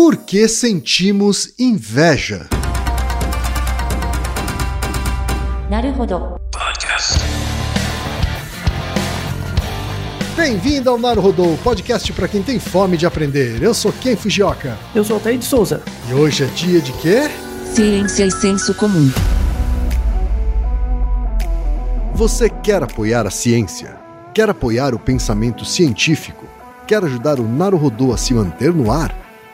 Por que sentimos inveja? Bem-vindo ao Naruhodô, podcast para quem tem fome de aprender. Eu sou Ken Fujioka. Eu sou Altair de Souza. E hoje é dia de quê? Ciência e senso comum. Você quer apoiar a ciência? Quer apoiar o pensamento científico? Quer ajudar o Naruhodô a se manter no ar?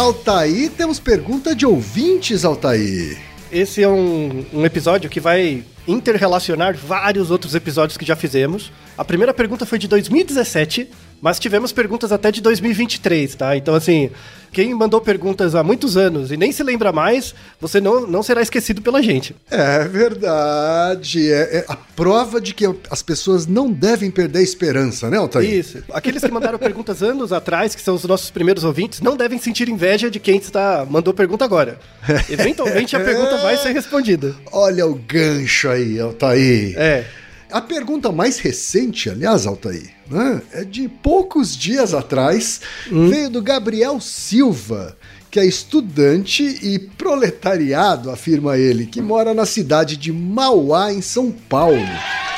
Altair, temos pergunta de ouvintes, Altair. Esse é um, um episódio que vai interrelacionar vários outros episódios que já fizemos. A primeira pergunta foi de 2017, mas tivemos perguntas até de 2023, tá? Então, assim, quem mandou perguntas há muitos anos e nem se lembra mais, você não, não será esquecido pela gente. É verdade. É, é a prova de que as pessoas não devem perder a esperança, né, Altair? Isso. Aqueles que mandaram perguntas anos atrás, que são os nossos primeiros ouvintes, não devem sentir inveja de quem está mandou pergunta agora. Eventualmente a pergunta vai ser respondida. Olha o gancho aí, Altair. É. A pergunta mais recente, aliás, Altair, né, é de poucos dias atrás, hum. veio do Gabriel Silva, que é estudante e proletariado, afirma ele, que mora na cidade de Mauá, em São Paulo.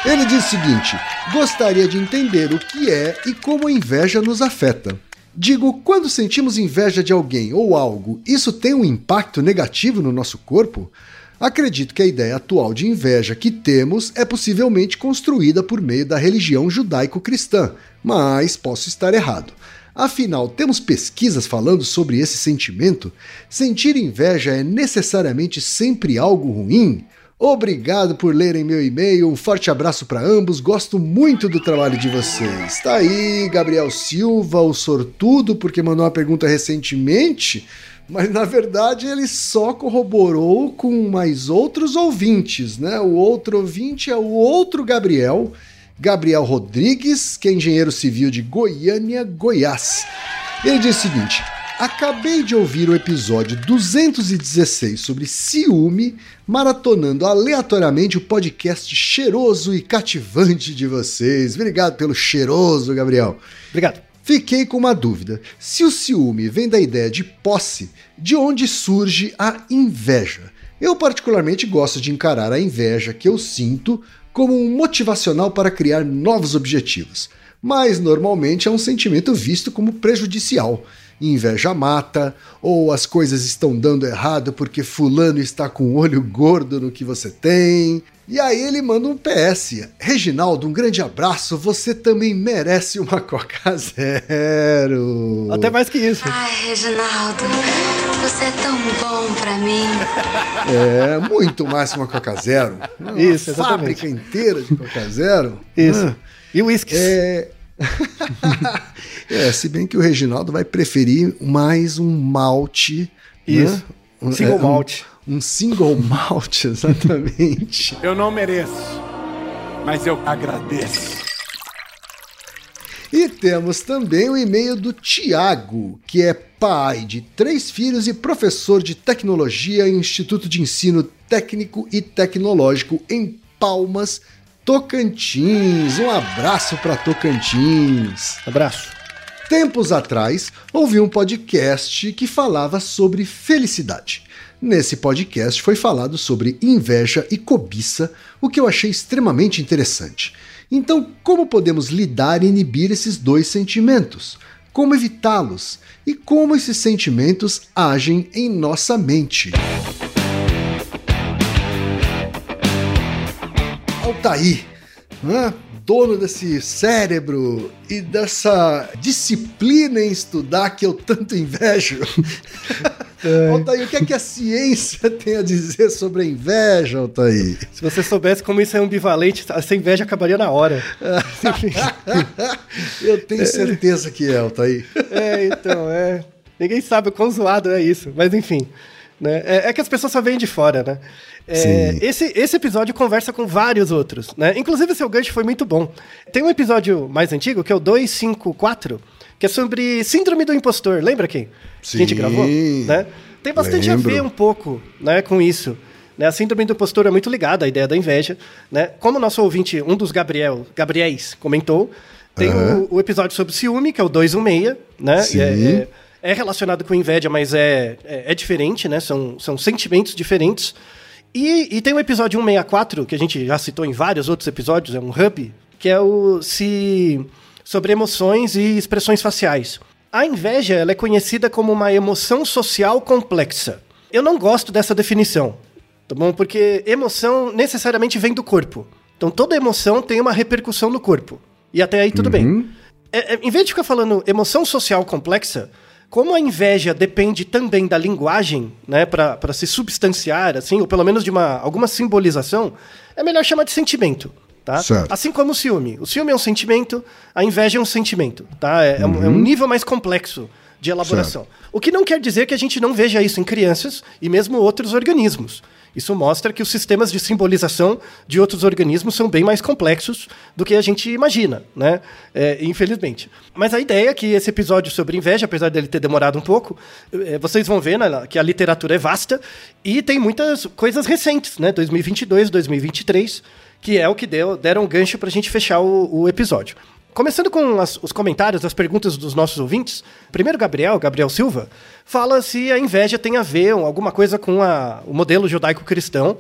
Ele diz o seguinte: gostaria de entender o que é e como a inveja nos afeta. Digo, quando sentimos inveja de alguém ou algo, isso tem um impacto negativo no nosso corpo? Acredito que a ideia atual de inveja que temos é possivelmente construída por meio da religião judaico-cristã, mas posso estar errado. Afinal, temos pesquisas falando sobre esse sentimento? Sentir inveja é necessariamente sempre algo ruim? Obrigado por lerem meu e-mail, um forte abraço para ambos, gosto muito do trabalho de vocês. Tá aí, Gabriel Silva, o sortudo, porque mandou uma pergunta recentemente mas na verdade ele só corroborou com mais outros ouvintes, né? O outro ouvinte é o outro Gabriel, Gabriel Rodrigues, que é engenheiro civil de Goiânia, Goiás. Ele diz o seguinte: Acabei de ouvir o episódio 216 sobre ciúme, maratonando aleatoriamente o podcast cheiroso e cativante de vocês. Obrigado pelo cheiroso, Gabriel. Obrigado. Fiquei com uma dúvida. Se o ciúme vem da ideia de posse, de onde surge a inveja? Eu, particularmente, gosto de encarar a inveja que eu sinto como um motivacional para criar novos objetivos, mas normalmente é um sentimento visto como prejudicial. Inveja mata, ou as coisas estão dando errado porque fulano está com o olho gordo no que você tem. E aí ele manda um PS. Reginaldo, um grande abraço. Você também merece uma Coca Zero. Até mais que isso. Ai, Reginaldo, você é tão bom pra mim. É, muito mais que uma Coca Zero. Uma Isso, exatamente. fábrica inteira de Coca Zero. Isso. Ah, E uísques. É... é, se bem que o Reginaldo vai preferir mais um malte. Isso. Né? Um- Single é, um- malt. Um, single malt, exatamente. Eu não mereço, mas eu agradeço. E temos também o e-mail do Tiago, que é pai de três filhos e professor de tecnologia em Instituto de Ensino Técnico e Tecnológico em Palmas, Tocantins. Um abraço para Tocantins. Abraço. Tempos atrás, ouvi um podcast que falava sobre felicidade. Nesse podcast foi falado sobre inveja e cobiça, o que eu achei extremamente interessante. Então, como podemos lidar e inibir esses dois sentimentos? Como evitá-los? E como esses sentimentos agem em nossa mente? Altair, né? dono desse cérebro e dessa disciplina em estudar que eu tanto invejo. Altair, o que é que a ciência tem a dizer sobre a inveja, Altair? Se você soubesse como isso é ambivalente, essa inveja acabaria na hora. eu tenho certeza que é, Altair. é, então, é. Ninguém sabe o quão zoado é isso, mas enfim. Né? É, é que as pessoas só veem de fora, né? É, Sim. esse, esse episódio conversa com vários outros, né? Inclusive, seu gancho foi muito bom. Tem um episódio mais antigo, que é o 254, que é sobre Síndrome do Impostor. Lembra quem? Que a gente Sim, gravou? Né? Tem bastante lembro. a ver um pouco né, com isso. Né? A síndrome do impostor é muito ligada à ideia da inveja. Né? Como o nosso ouvinte, um dos Gabriel, Gabriéis, comentou, tem Aham. o, o episódio sobre ciúme, que é o 216, né? Sim. E é- é- relacionado com inveja, mas é, é, é diferente, né? São, são sentimentos diferentes. E, e tem o episódio 164, que a gente já citou em vários outros episódios, é um hub, que é o se sobre emoções e expressões faciais. A inveja ela é conhecida como uma emoção social complexa. Eu não gosto dessa definição, tá bom? Porque emoção necessariamente vem do corpo. Então toda emoção tem uma repercussão no corpo. E até aí tudo bem. É, é, em vez de ficar falando emoção social complexa, como a inveja depende também da linguagem, né, para se substanciar, assim, ou pelo menos de uma, alguma simbolização, é melhor chamar de sentimento, tá? Certo. Assim como o ciúme. O ciúme é um sentimento, a inveja é um sentimento, tá? É, é um, é um nível mais complexo de elaboração. O que não quer dizer que a gente não veja isso em crianças e mesmo outros organismos. Isso mostra que os sistemas de simbolização de outros organismos são bem mais complexos do que a gente imagina, né? É, infelizmente. Mas a ideia é que esse episódio sobre inveja, apesar dele ter demorado um pouco, é, vocês vão ver né, que a literatura é vasta e tem muitas coisas recentes, né? 2022, 2023, que é o que deu, deram um gancho para a gente fechar o, o episódio. Começando com as- os comentários, as perguntas dos nossos ouvintes. Primeiro, Gabriel, Gabriel Silva, fala se a inveja tem a ver alguma coisa com a- o modelo judaico-cristão.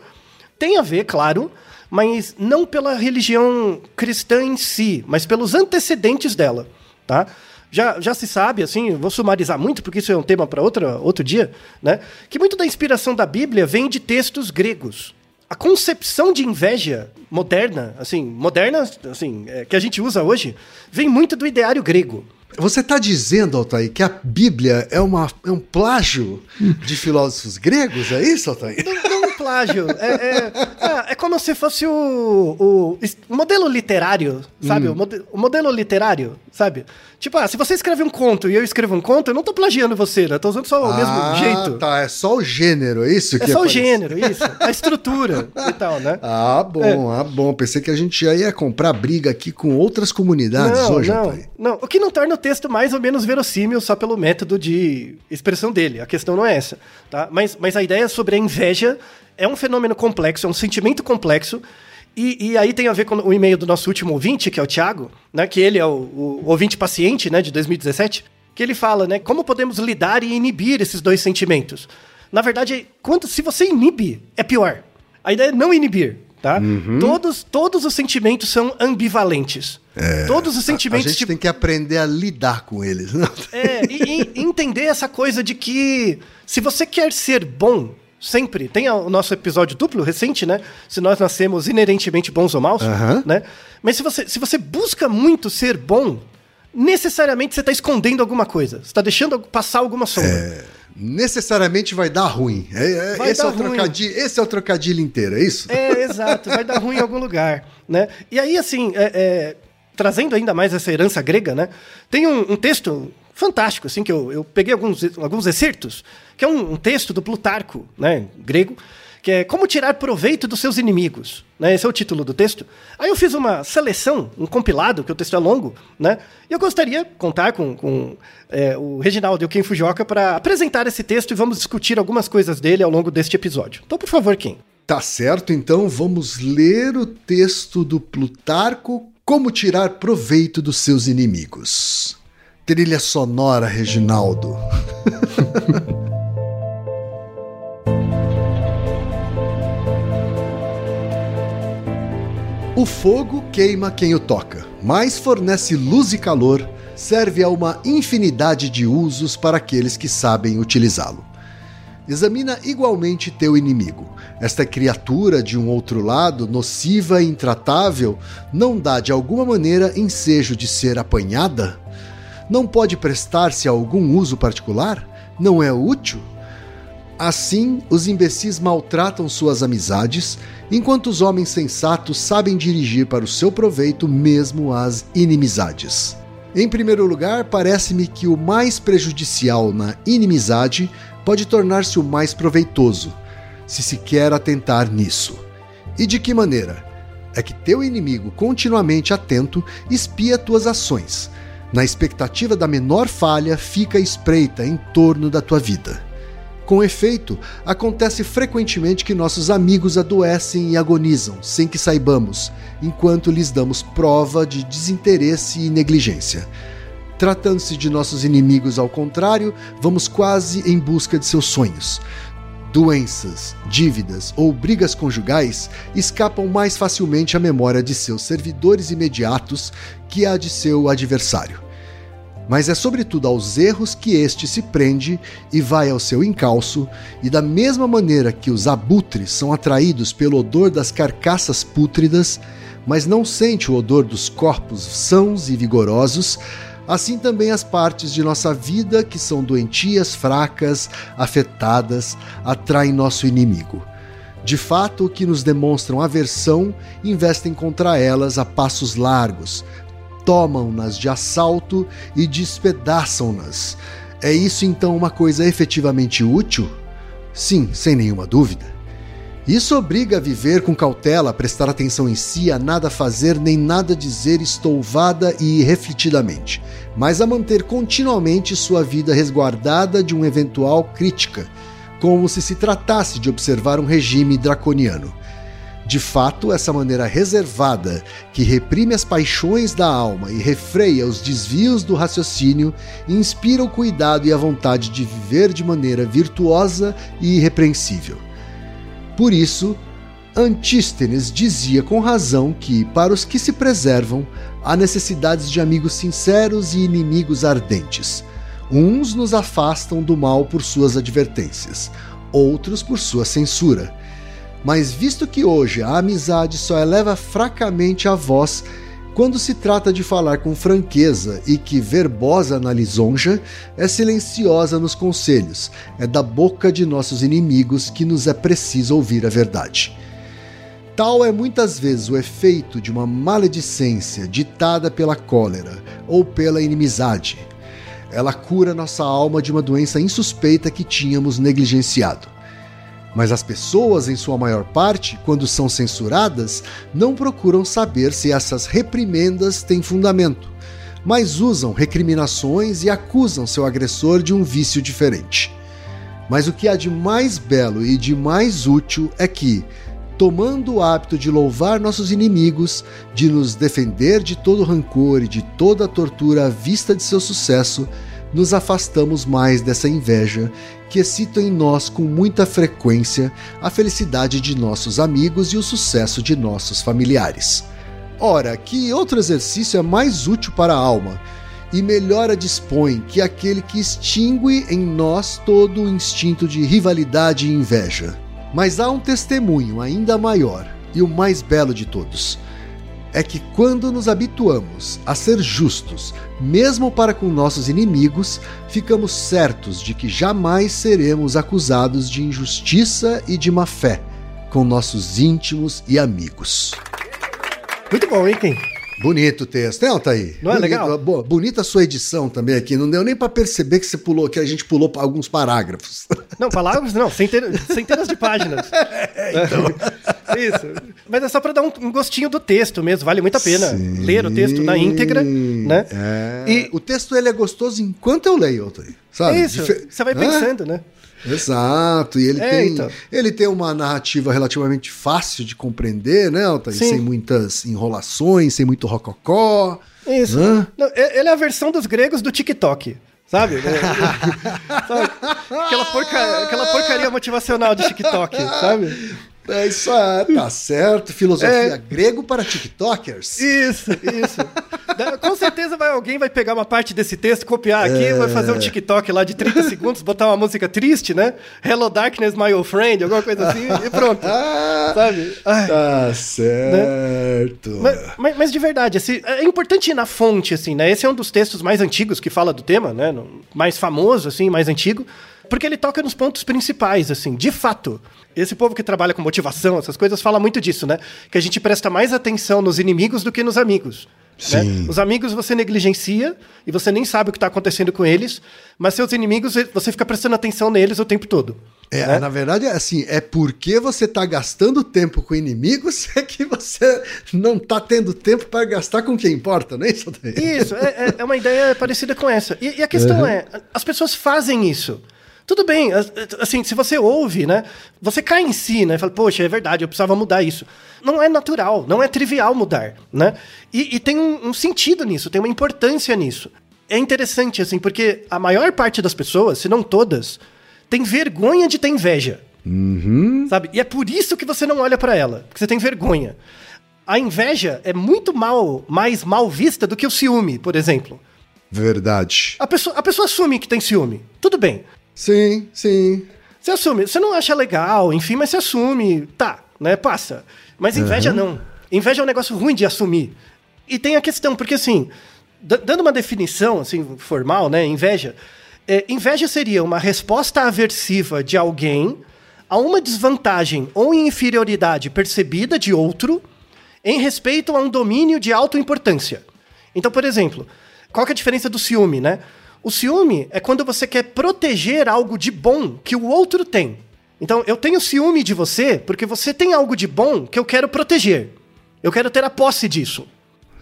Tem a ver, claro, mas não pela religião cristã em si, mas pelos antecedentes dela, tá? Já, já se sabe, assim, vou sumarizar muito, porque isso é um tema para outro dia, né? Que muito da inspiração da Bíblia vem de textos gregos a concepção de inveja moderna, assim, moderna, assim, é, que a gente usa hoje, vem muito do ideário grego. Você está dizendo, Altair, que a Bíblia é, uma, é um plágio de filósofos gregos? É isso, Altair? Não, não um plágio. É, é, é, é como se fosse o, o, o modelo literário, sabe? O, mode- o modelo literário, sabe? Tipo, ah, se você escreve um conto e eu escrevo um conto, eu não tô plagiando você, né? Eu tô usando só o mesmo ah, jeito. tá. É só o gênero, é isso? É que só o parecido? gênero, isso. A estrutura e tal, né? Ah, bom, ah, bom. Pensei que a gente já ia comprar briga aqui com outras comunidades não, hoje, não, não. O que não torna o texto mais ou menos verossímil só pelo método de expressão dele. A questão não é essa, tá? Mas, mas a ideia sobre a inveja é um fenômeno complexo, é um sentimento complexo. E, e aí tem a ver com o e-mail do nosso último ouvinte, que é o Thiago, né? Que ele é o, o ouvinte paciente, né? De 2017. Que ele fala, né? Como podemos lidar e inibir esses dois sentimentos? Na verdade, quando, se você inibe, é pior. A ideia é não inibir, tá? Todos, todos os sentimentos são ambivalentes. Todos os A, a sentimentos gente te tem que aprender a lidar com eles. né? É, e, e entender essa coisa de que se você quer ser bom, sempre, tem o nosso episódio duplo recente, né? Se nós nascemos inerentemente bons ou maus, né? Mas se você, se você busca muito ser bom, necessariamente você está escondendo alguma coisa. Você está deixando passar alguma sombra. Necessariamente vai dar ruim. É- é- Vai esse, é dar o ruim. trocadilho, esse é o trocadilho inteiro, é isso? É, exato, vai dar ruim em algum lugar, né? E aí, assim, é, é, trazendo ainda mais essa herança grega, né? Tem um, um texto fantástico, assim, que eu, eu peguei alguns, alguns excertos, que é um, um texto do Plutarco, né, grego, que é Como tirar proveito dos seus inimigos, né? Esse é o título do texto. Aí eu fiz uma seleção, um compilado, que o texto é longo, né? E eu gostaria de contar com, com é, o Reginaldo e o Kim Fujioka para apresentar esse texto e vamos discutir algumas coisas dele ao longo deste episódio. Então, por favor, Kim. Tá certo, então vamos ler o texto do Plutarco Como tirar proveito dos seus inimigos. Trilha sonora, Reginaldo. O fogo queima quem o toca, mas fornece luz e calor, serve a uma infinidade de usos para aqueles que sabem utilizá-lo. Examina igualmente teu inimigo. Esta criatura de um outro lado, nociva e intratável, não dá de alguma maneira ensejo de ser apanhada? Não pode prestar-se a algum uso particular? Não é útil? Assim, os imbecis maltratam suas amizades, enquanto os homens sensatos sabem dirigir para o seu proveito mesmo as inimizades. Em primeiro lugar, parece-me que o mais prejudicial na inimizade pode tornar-se o mais proveitoso, se se quer atentar nisso. E de que maneira? É que teu inimigo, continuamente atento, espia tuas ações. Na expectativa da menor falha, fica espreita em torno da tua vida. Com efeito, acontece frequentemente que nossos amigos adoecem e agonizam, sem que saibamos, enquanto lhes damos prova de desinteresse e negligência. Tratando-se de nossos inimigos, ao contrário, vamos quase em busca de seus sonhos. Doenças, dívidas ou brigas conjugais escapam mais facilmente à memória de seus servidores imediatos que a de seu adversário mas é sobretudo aos erros que este se prende e vai ao seu encalço, e da mesma maneira que os abutres são atraídos pelo odor das carcaças pútridas, mas não sente o odor dos corpos sãos e vigorosos, assim também as partes de nossa vida que são doentias, fracas, afetadas, atraem nosso inimigo. De fato, que nos demonstram aversão investem contra elas a passos largos, tomam-nas de assalto e despedaçam-nas. É isso então uma coisa efetivamente útil? Sim, sem nenhuma dúvida. Isso obriga a viver com cautela, a prestar atenção em si, a nada fazer nem nada dizer estouvada e refletidamente, mas a manter continuamente sua vida resguardada de uma eventual crítica, como se se tratasse de observar um regime draconiano. De fato, essa maneira reservada, que reprime as paixões da alma e refreia os desvios do raciocínio, inspira o cuidado e a vontade de viver de maneira virtuosa e irrepreensível. Por isso, Antístenes dizia com razão que, para os que se preservam, há necessidades de amigos sinceros e inimigos ardentes. Uns nos afastam do mal por suas advertências, outros por sua censura. Mas visto que hoje a amizade só eleva fracamente a voz quando se trata de falar com franqueza e que, verbosa na lisonja, é silenciosa nos conselhos, é da boca de nossos inimigos que nos é preciso ouvir a verdade. Tal é muitas vezes o efeito de uma maledicência ditada pela cólera ou pela inimizade. Ela cura nossa alma de uma doença insuspeita que tínhamos negligenciado. Mas as pessoas, em sua maior parte, quando são censuradas, não procuram saber se essas reprimendas têm fundamento, mas usam recriminações e acusam seu agressor de um vício diferente. Mas o que há de mais belo e de mais útil é que, tomando o hábito de louvar nossos inimigos, de nos defender de todo rancor e de toda tortura à vista de seu sucesso, nos afastamos mais dessa inveja que excita em nós com muita frequência a felicidade de nossos amigos e o sucesso de nossos familiares. Ora, que outro exercício é mais útil para a alma e melhor a dispõe que aquele que extingue em nós todo o instinto de rivalidade e inveja. Mas há um testemunho ainda maior e o mais belo de todos. É que quando nos habituamos a ser justos, mesmo para com nossos inimigos, ficamos certos de que jamais seremos acusados de injustiça e de má fé com nossos íntimos e amigos. Muito bom, hein, Ken? Bonito o texto, né, Altair? Não é Bonito, legal? Boa, bonita a sua edição também aqui. Não deu nem pra perceber que você pulou, que a gente pulou alguns parágrafos. Não, palavras não, centenas, centenas de páginas. então. Isso. Mas é só pra dar um, gostinho do texto mesmo, vale muito a pena Sim. ler o texto na íntegra, né? É. E- O texto ele é gostoso enquanto eu leio, Altair. Sabe? É isso, você vai Hã? pensando, né? Exato, e ele, É, tem, então. ele tem uma narrativa relativamente fácil de compreender, né, Altair? Sim. Sem muitas enrolações, sem muito rococó. Isso. Hã? Não, e- ele é a versão dos gregos do TikTok. Sabe? Sabe? Aquela, porca- aquela porcaria motivacional de TikTok, sabe? É isso aí, tá certo. Filosofia É. grego para TikTokers. Isso, isso. Com certeza vai, alguém vai pegar uma parte desse texto, copiar aqui, vai fazer um TikTok lá de 30 segundos, botar uma música triste, né? Hello Darkness, my old friend, alguma coisa assim, e pronto. Ah, Sabe? Ai. tá certo. Mas, mas- mas de verdade, assim, é importante ir na fonte, assim, né? Esse é um dos textos mais antigos que fala do tema, né? Mais famoso, assim, mais antigo. Porque ele toca nos pontos principais, assim, de fato. Esse povo que trabalha com motivação, essas coisas, fala muito disso, né? Que a gente presta mais atenção nos inimigos do que nos amigos. né? Os amigos você negligencia e você nem sabe o que está acontecendo com eles, mas seus inimigos você fica prestando atenção neles o tempo todo. É, né? na verdade, é assim, é porque você tá gastando tempo com inimigos é que você não tá tendo tempo para gastar com quem importa, não é isso? Isso, é, é- é uma ideia parecida com essa. E, e a questão é, as pessoas fazem isso. Tudo bem, as- assim, se você ouve, né, você cai em si, né, fala, poxa, é verdade, eu precisava mudar isso. Não é natural, não é trivial mudar, né? E, e tem um, um sentido nisso, tem uma importância nisso. É interessante, assim, porque a maior parte das pessoas, se não todas, tem vergonha de ter inveja. Sabe? E é por isso que você não olha pra ela, porque você tem vergonha. A inveja é muito mal, mais mal vista do que o ciúme, por exemplo. Verdade. A pessoa, a pessoa assume que tem ciúme. Tudo bem. Sim, sim. Você assume. Você não acha legal, enfim, mas você assume. Tá, né? Passa. Mas inveja não. Inveja é um negócio ruim de assumir. E tem a questão, porque assim, dando uma definição assim, formal, né? Inveja. é, inveja seria uma resposta aversiva de alguém a uma desvantagem ou inferioridade percebida de outro em respeito a um domínio de alta importância. Então, por exemplo, qual é a diferença do ciúme, né? O ciúme é quando você quer proteger algo de bom que o outro tem. Então, eu tenho ciúme de você porque você tem algo de bom que eu quero proteger. Eu quero ter a posse disso.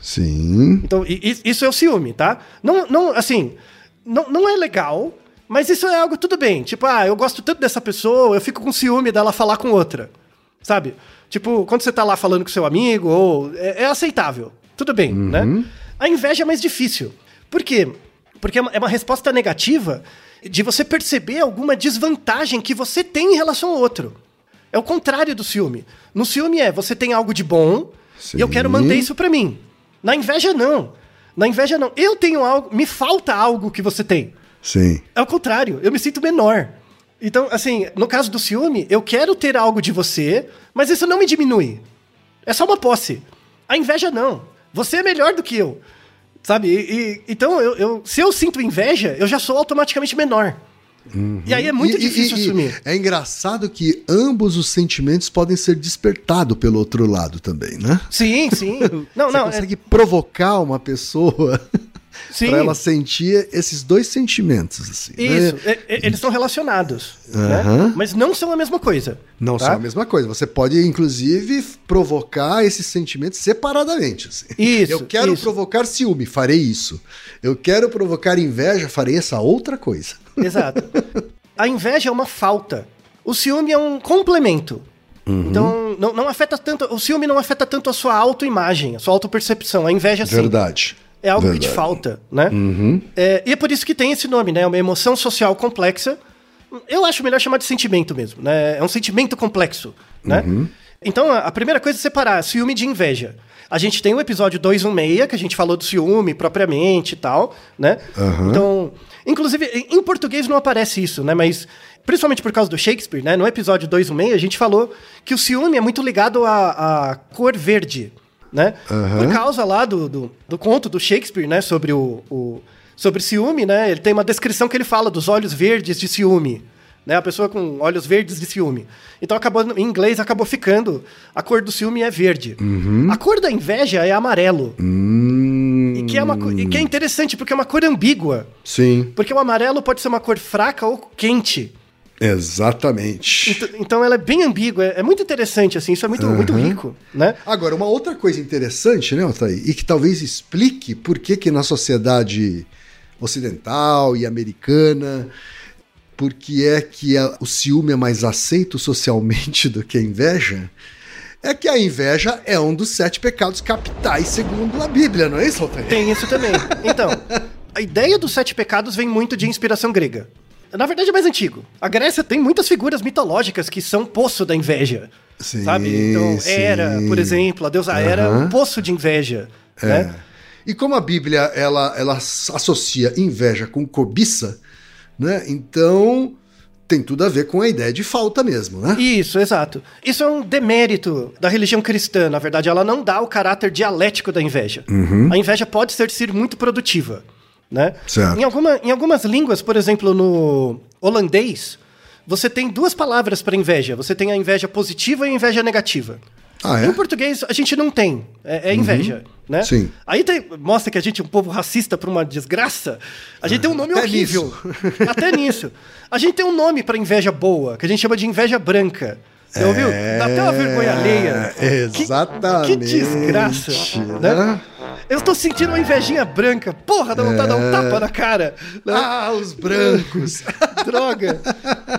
Sim. Então, isso é o ciúme, tá? Não, não assim, não, não é legal, mas isso é algo tudo bem. Tipo, ah, eu gosto tanto dessa pessoa, eu fico com ciúme dela falar com outra. Sabe? Tipo, quando você tá lá falando com seu amigo, ou é, é aceitável. Tudo bem, né? A inveja é mais difícil. Por quê? Porque é uma, é uma resposta negativa de você perceber alguma desvantagem que você tem em relação ao outro. É o contrário do ciúme. No ciúme é você tem algo de bom e eu Sim. quero manter isso pra mim. Na inveja não. Na inveja não. Eu tenho algo, me falta algo que você tem. Sim. É o contrário, eu me sinto menor. Então, assim, no caso do ciúme, eu quero ter algo de você, mas isso não me diminui. É só uma posse. A inveja não. Você é melhor do que eu. Sabe? E, e- então, eu, eu- se eu sinto inveja, eu já sou automaticamente menor. E aí é muito E- difícil e- assumir. É engraçado que ambos os sentimentos podem ser despertados pelo outro lado também, né? Sim, sim. Não, Você não. é- consegue provocar uma pessoa. para ela sentir esses dois sentimentos, assim. né? Isso, é- é- eles são relacionados, né? Mas não são a mesma coisa. Não tá? são a mesma coisa. Você pode, inclusive, provocar esses sentimentos separadamente. assim. Isso, Eu quero isso. provocar ciúme, farei isso. Eu quero provocar inveja, farei essa outra coisa. Exato. A inveja é uma falta. O ciúme é um complemento. Uhum. Então, não, não afeta tanto. O ciúme não afeta tanto a sua autoimagem, a sua autopercepção. A inveja sim. Verdade. É algo que te Verdade. falta, né? É, e é por isso que tem esse nome, né? Uma emoção social complexa. Eu acho melhor chamar de sentimento mesmo, né? É um sentimento complexo, né? Então, a primeira coisa é separar ciúme de inveja. A gente tem o episódio 216, que a gente falou do ciúme propriamente e tal, né? Então, inclusive, em em português não aparece isso, né? Mas, principalmente por causa do Shakespeare, né? No episódio 216, a gente falou que o ciúme é muito ligado à, à cor verde, né? Por causa lá do, do, do conto do Shakespeare, né? Sobre o, o- sobre ciúme, né? Ele tem uma descrição que ele fala dos olhos verdes de ciúme. Né, a pessoa com olhos verdes de ciúme. Então, acabou, em inglês, acabou ficando. A cor do ciúme é verde. A cor da inveja é amarelo. Hum, E que, é uma, e que é interessante, porque é uma cor ambígua. Sim, Porque o amarelo pode ser uma cor fraca ou quente. Exatamente. Então, então ela é bem ambígua. É, é muito interessante, assim. Isso é muito, muito rico, né? Agora, uma outra coisa interessante, né, Altair, e que talvez explique por que, que na sociedade ocidental e americana, por que é que a- o ciúme é mais aceito socialmente do que a inveja, é que a inveja é um dos sete pecados capitais, segundo a Bíblia, não é isso, Altair? Tem isso também. Então, a ideia dos sete pecados vem muito de inspiração grega. Na verdade, é mais antigo. A Grécia tem muitas figuras mitológicas que são poço da inveja. Sim, sabe? Então, sim. Hera, por exemplo, a deusa Hera é um poço de inveja. É. Né? E como a Bíblia ela, ela associa inveja com cobiça, né? Então tem tudo a ver com a ideia de falta mesmo, né? Isso, exato. Isso é um demérito da religião cristã. Na verdade, ela não dá o caráter dialético da inveja. A inveja pode ser, ser muito produtiva. Né? Certo. Em, alguma, em algumas línguas, por exemplo, no holandês, você tem duas palavras para inveja. Você tem a inveja positiva e a inveja negativa. Ah, é? Em português, a gente não tem. É, é inveja, né? Sim. Aí tem- mostra que a gente é um povo racista por uma desgraça. A gente tem um nome Até horrível. Até nisso. A gente tem um nome para inveja boa, que a gente chama de inveja branca. Você ouviu? Dá até uma vergonha alheia. Que- Exatamente. Que, desgraça. Né? Eu tô sentindo uma invejinha branca. Porra, dá vontade de dar um tapa na cara. né? Ah, os brancos. Droga.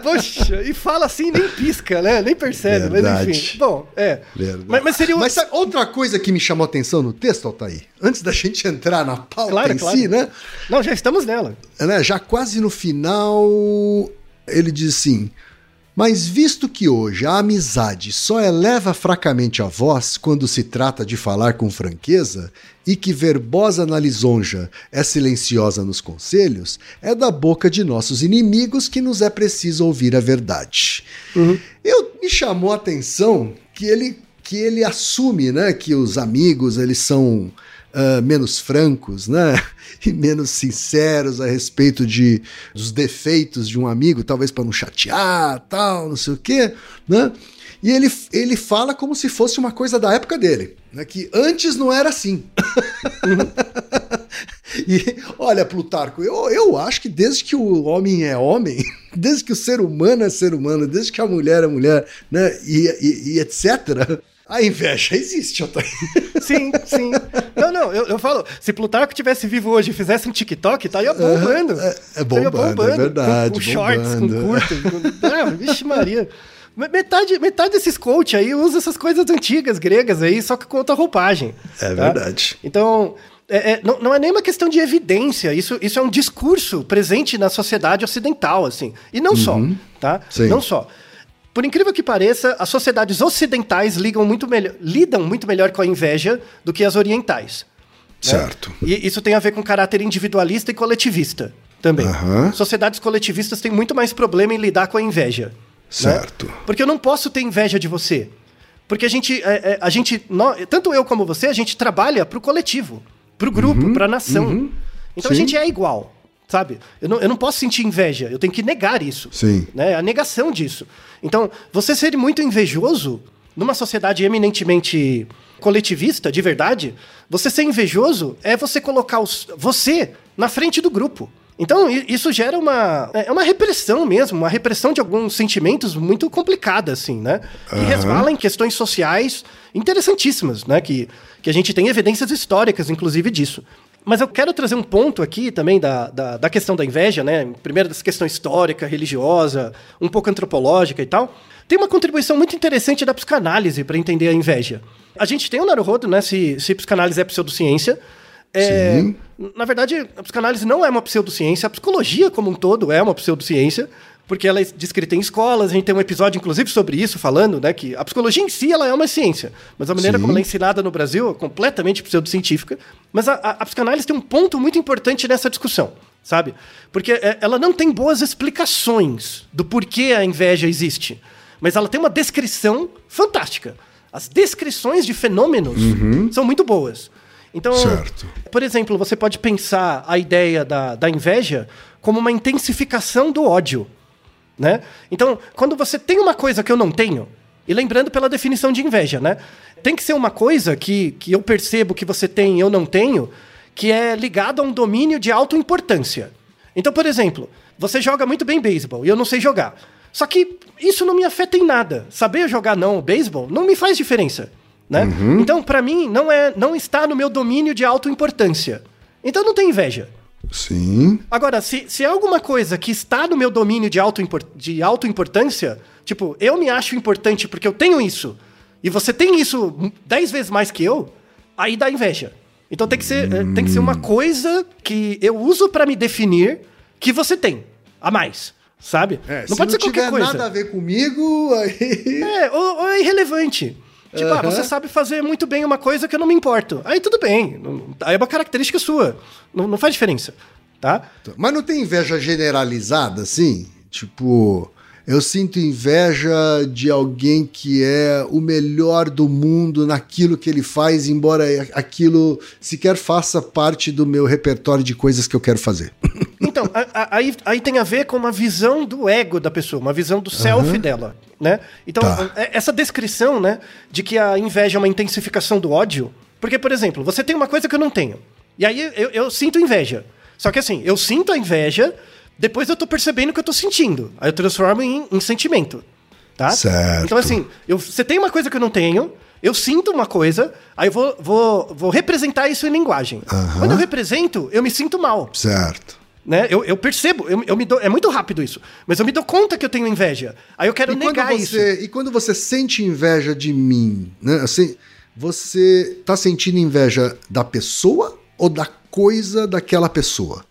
Poxa, e fala assim, nem pisca, né? Nem percebe, mas Verdade. enfim. Bom, é. Verdade. Mas, mas seria um... Mas sabe outra coisa que me chamou a atenção no texto, Altair? Antes da gente entrar na pauta Claro, em claro. si, né? Não, já estamos nela. né, já quase no final, ele diz assim: Mas visto que hoje a amizade só eleva fracamente a voz quando se trata de falar com franqueza, e que verbosa na lisonja é silenciosa nos conselhos, é da boca de nossos inimigos que nos é preciso ouvir a verdade. Eu me chamou a atenção que ele que ele assume, né, que os amigos eles são ah, menos francos, né, e menos sinceros a respeito de dos defeitos de um amigo, talvez para não chatear, tal, não sei o quê, né? E ele, ele fala como se fosse uma coisa da época dele, né, que antes não era assim. E olha, Plutarco, eu, eu acho que desde que o homem é homem, desde que o ser humano é ser humano, desde que a mulher é mulher, né? E, e- e etc., a inveja existe, Otávio. Sim, sim. Não, não, eu, eu falo, se Plutarco tivesse vivo hoje e fizesse um TikTok, estaria bombando. é- é Estaria bombando, é verdade, Com, com shorts, bombando. com curto. Com, ah, vixe Maria. Me- Metade, metade desses coach aí usa essas coisas antigas, gregas aí, só que com outra roupagem. É tá? verdade. Então, é- é, não, não é nem uma questão de evidência, isso, isso é um discurso presente na sociedade ocidental, assim. E não só, tá? Uhum. Sim. Não só. Por incrível que pareça, as sociedades ocidentais ligam muito melhor, lidam muito melhor com a inveja do que as orientais. né? Certo. E isso tem a ver com caráter individualista e coletivista também. Aham. Sociedades coletivistas têm muito mais problema em lidar com a inveja. né? Certo. Porque eu não posso ter inveja de você. Porque a gente, é, é, a gente tanto eu como você, a gente trabalha pro coletivo, pro grupo, pra nação. Então a Sim. gente é igual, sabe? Eu não, eu não posso sentir inveja, eu tenho que negar isso. Sim. Né? A negação disso. Então, você ser muito invejoso numa sociedade eminentemente coletivista, de verdade, você ser invejoso é você colocar os, você na frente do grupo. Então, isso gera uma, é uma repressão mesmo, uma repressão de alguns sentimentos muito complicada, assim, né? Que resvala em questões sociais interessantíssimas, né? Que, que a gente tem evidências históricas, inclusive, disso. Mas eu quero trazer um ponto aqui também da, da, da questão da inveja, né? Primeiro dessa questão histórica, religiosa, um pouco antropológica e tal. Tem uma contribuição muito interessante da psicanálise para entender a inveja. A gente tem o Naruhodo, né? Se, se psicanálise é pseudociência. É, Sim. Na verdade, a psicanálise não é uma pseudociência, a psicologia como um todo é uma pseudociência, porque ela é descrita em escolas, a gente tem um episódio, inclusive, sobre isso, falando, né, que a psicologia em si, ela é uma ciência, mas a maneira Sim. como ela é ensinada no Brasil é completamente pseudocientífica, mas a, a, a psicanálise tem um ponto muito importante nessa discussão, sabe? Porque é, ela não tem boas explicações do porquê a inveja existe, mas ela tem uma descrição fantástica. As descrições de fenômenos são muito boas. Então, Certo. por exemplo, você pode pensar a ideia da, da inveja como uma intensificação do ódio. Né? Então, quando você tem uma coisa que eu não tenho, e lembrando pela definição de inveja, né? Tem que ser uma coisa que, que eu percebo que você tem e eu não tenho, que é ligado a um domínio de autoimportância. Então, por exemplo, você joga muito bem beisebol e eu não sei jogar. Só que isso não me afeta em nada. Saber jogar não o beisebol não me faz diferença. Né? Então, pra mim, não, é, não está no meu domínio de autoimportância. Então não tem inveja. Sim. Agora, se, se é alguma coisa que está no meu domínio de, auto de autoimportância, tipo, eu me acho importante porque eu tenho isso, e você tem isso dez vezes mais que eu, aí dá inveja. Então tem que ser, eh, tem que ser uma coisa que eu uso pra me definir que você tem, a mais, sabe? É, não pode não ser qualquer coisa. nada a ver comigo, aí. É, ou, ou é irrelevante. Tipo, ah, Aham. você sabe fazer muito bem uma coisa que eu não me importo. Aí tudo bem. Aí é uma característica sua. Não, não faz diferença. Tá? Mas não tem inveja generalizada, assim? Tipo, eu sinto inveja de alguém que é o melhor do mundo naquilo que ele faz, embora aquilo sequer faça parte do meu repertório de coisas que eu quero fazer. Então, aí, aí tem a ver com uma visão do ego da pessoa, uma visão do self dela, né? Então, Tá. é- essa descrição, né, de que a inveja é uma intensificação do ódio, porque, por exemplo, você tem uma coisa que eu não tenho, e aí eu, eu sinto inveja. Só que assim, eu sinto a inveja, depois eu tô percebendo o que eu tô sentindo. Aí eu transformo em, em sentimento, tá? Certo. Então, assim, eu, você tem uma coisa que eu não tenho, eu sinto uma coisa, aí eu vou, vou, vou representar isso em linguagem. Aham. Quando eu represento, eu me sinto mal Certo. né? Eu, eu percebo, eu, eu me dou, é muito rápido isso, mas eu me dou conta que eu tenho inveja. Aí eu quero E negar isso. você, e quando você sente inveja de mim, né? Assim, você tá sentindo inveja da pessoa ou da coisa daquela pessoa?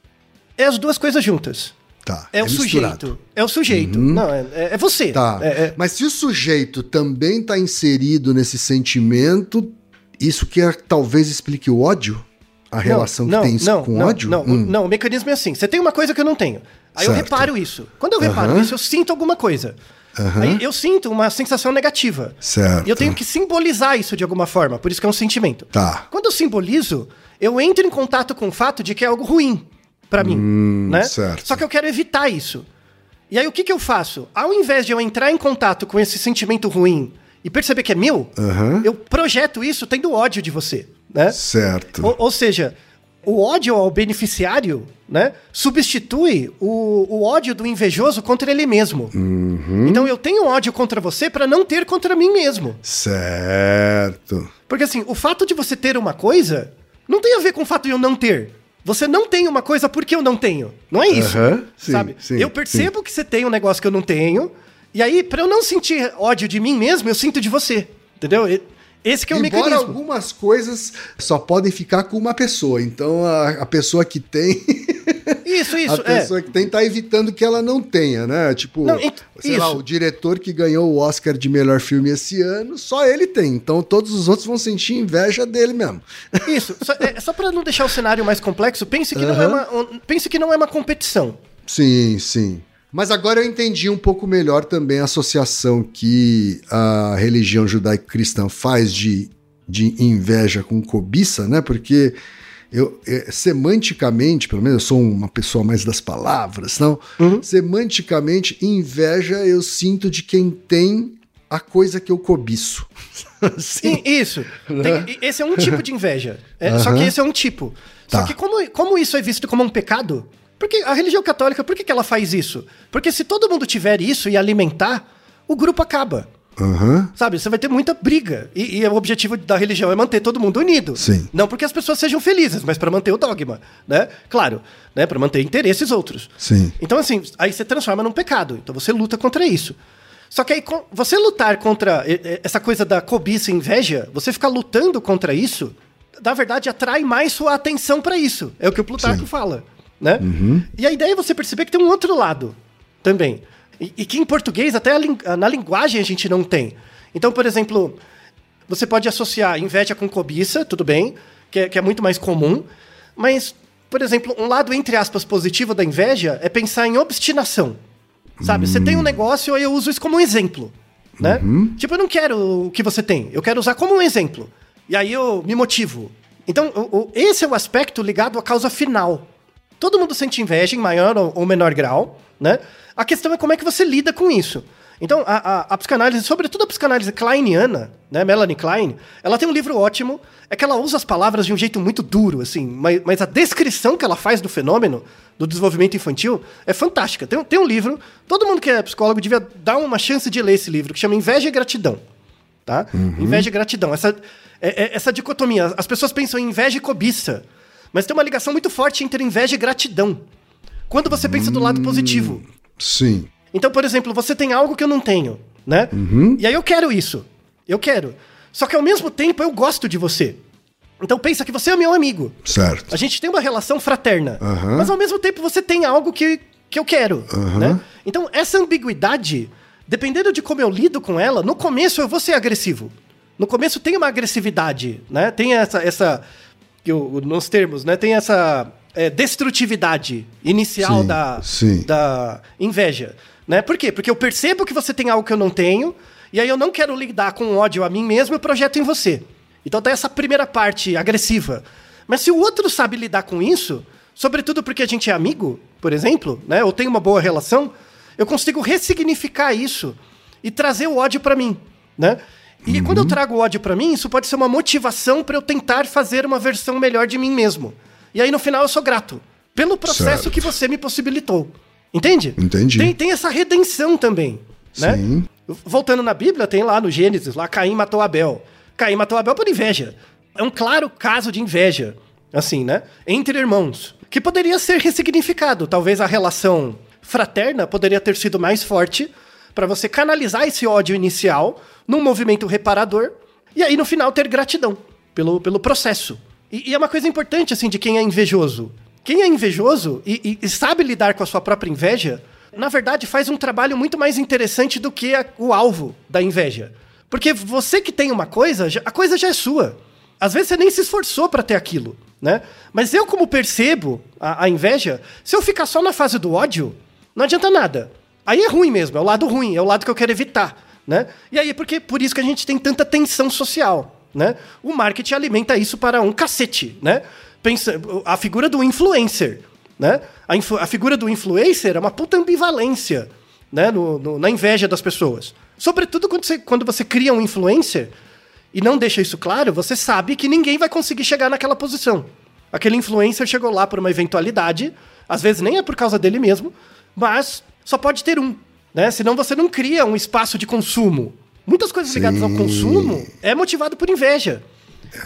É as duas coisas juntas. Tá. É, o misturado. sujeito. É o sujeito. Não, é, é- é você. Tá. É- é- Mas se o sujeito também tá inserido nesse sentimento, isso que é, talvez explique o ódio? A relação que tem isso com não, ódio? Não, Hum. não, o mecanismo é assim. Você tem uma coisa que eu não tenho. Aí eu Certo. reparo isso. Quando eu reparo Aham. isso, eu sinto alguma coisa. Aham. Aí eu sinto uma sensação negativa. Certo. E eu tenho que simbolizar isso de alguma forma. Por isso que é um sentimento. Tá. Quando eu simbolizo, eu entro em contato com o fato de que é algo ruim pra mim, né? Hum, certo. Só que eu quero evitar isso. E aí o que que eu faço? Ao invés de eu entrar em contato com esse sentimento ruim e perceber que é meu, Aham. eu projeto isso tendo ódio de você, né? Certo. Ou, ou seja, o ódio ao beneficiário, né, substitui o, o ódio do invejoso contra ele mesmo. Uhum. Então eu tenho ódio contra você pra não ter contra mim mesmo. Certo. Porque assim, o fato de você ter uma coisa não tem a ver com o fato de eu não ter. Você não tem uma coisa porque eu não tenho. Não é isso. Aham, sim, sabe? sim, eu percebo que você tem um negócio que eu não tenho. E aí, pra eu não sentir ódio de mim mesmo, eu sinto de você. Entendeu? Esse que é o Embora mecanismo. algumas coisas só podem ficar com uma pessoa. Então a, a pessoa que tem. Isso, isso. a é. pessoa que tem tá evitando que ela não tenha, né? Tipo, Não, sei lá, isso. o diretor que ganhou o Oscar de melhor filme esse ano, só ele tem. Então todos os outros vão sentir inveja dele mesmo. Isso. Só, é, só para não deixar o cenário mais complexo, pense que, não, é uma, um- pense que não é uma competição. Sim, sim. Mas agora eu entendi um pouco melhor também a associação que a religião judaico-cristã faz de, de inveja com cobiça, né? Porque eu, é, semanticamente, pelo menos eu sou uma pessoa mais das palavras, não? Semanticamente, inveja eu sinto de quem tem a coisa que eu cobiço. Sim. Isso. Tem- e- esse é um tipo de inveja. É, Só Aham. que esse é um tipo. Tá. Só que como, como isso é visto como um pecado? Porque a religião católica, por que, que ela faz isso? Porque se todo mundo tiver isso e alimentar, o grupo acaba. Aham. Sabe, você vai ter muita briga. E, e o objetivo da religião é manter todo mundo unido. Sim. Não porque as pessoas sejam felizes, mas para manter o dogma, né? Claro, né? Para manter interesses outros. Sim. Então, assim, aí você transforma num pecado. Então você luta contra isso. Só que aí, você lutar contra essa coisa da cobiça e inveja, você ficar lutando contra isso, na verdade, atrai mais sua atenção para isso. É o que o Plutarco Sim. fala, né? E a ideia é você perceber que tem um outro lado também. E, e que em português, até a lin- na linguagem, a gente não tem. Então, por exemplo, você pode associar inveja com cobiça, tudo bem, que é, que é muito mais comum, mas, por exemplo, um lado, entre aspas, positivo da inveja é pensar em obstinação. Sabe? Você tem um negócio e eu uso isso como um exemplo. Né? Tipo, eu não quero o que você tem, eu quero usar como um exemplo. E aí eu me motivo. Então, o- o- esse é o aspecto ligado à causa final. Todo mundo sente inveja em maior ou menor grau, né? A questão é como é que você lida com isso. Então, a, a, a psicanálise, sobretudo a psicanálise kleiniana, né, Melanie Klein, ela tem um livro ótimo, é que ela usa as palavras de um jeito muito duro, assim, mas, mas a descrição que ela faz do fenômeno, do desenvolvimento infantil, é fantástica. Tem, um- tem um livro, todo mundo que é psicólogo devia dar uma chance de ler esse livro, que chama Inveja e Gratidão tá? Inveja e gratidão. Essa, é- é- essa dicotomia. As pessoas pensam em inveja e cobiça, mas tem uma ligação muito forte entre inveja e gratidão. Quando você pensa do lado positivo. Sim. Então, por exemplo, você tem algo que eu não tenho, né? E aí eu quero isso. Eu quero. Só que ao mesmo tempo eu gosto de você. Então pensa que você é meu amigo. Certo. A gente tem uma relação fraterna. Aham. Mas ao mesmo tempo você tem algo que, que eu quero. Né? Então, essa ambiguidade, dependendo de como eu lido com ela, no começo eu vou ser agressivo. No começo tem uma agressividade, né? Tem essa. essa nos termos, né? Tem essa é, destrutividade inicial Sim, da, sim. da inveja. Né? Por quê? Porque eu percebo que você tem algo que eu não tenho, e aí eu não quero lidar com ódio a mim mesmo, eu projeto em você. Então tem essa primeira parte agressiva. Mas se o outro sabe lidar com isso, sobretudo porque a gente é amigo, por exemplo, né? ou tem uma boa relação, eu consigo ressignificar isso e trazer o ódio pra mim. Né? E quando eu trago o ódio pra mim, isso pode ser uma motivação pra eu tentar fazer uma versão melhor de mim mesmo. E aí no final eu sou grato pelo processo Certo. que você me possibilitou. Entende? Entendi. Tem, tem essa redenção também, né? Sim. Voltando na Bíblia, tem lá no Gênesis, lá Caim matou Abel. Caim matou Abel por inveja. É um claro caso de inveja, assim, né? Entre irmãos. Que poderia ser ressignificado. Talvez a relação fraterna poderia ter sido mais forte para você canalizar esse ódio inicial num movimento reparador e aí no final ter gratidão pelo, pelo processo. E, e é uma coisa importante, assim, de quem é invejoso. Quem é invejoso e, e- sabe lidar com a sua própria inveja, na verdade faz um trabalho muito mais interessante do que a- o alvo da inveja. Porque você que tem uma coisa, a coisa já é sua. Às vezes você nem se esforçou para ter aquilo, né? Mas eu, como percebo a, a inveja, se eu ficar só na fase do ódio, não adianta nada. Aí é ruim mesmo, é o lado ruim, é o lado que eu quero evitar, né? E aí, porque por isso que a gente tem tanta tensão social, né? O marketing alimenta isso para um cacete, né? Pensa, a figura do influencer, né? A, influ- a figura do influencer é uma puta ambivalência, né? No- no- na inveja das pessoas. Sobretudo quando você, quando você cria um influencer e não deixa isso claro, você sabe que ninguém vai conseguir chegar naquela posição. Aquele influencer chegou lá por uma eventualidade, às vezes nem é por causa dele mesmo, mas só pode ter um, né? Senão você não cria um espaço de consumo. Muitas coisas ligadas ao Sim. consumo é motivado por inveja.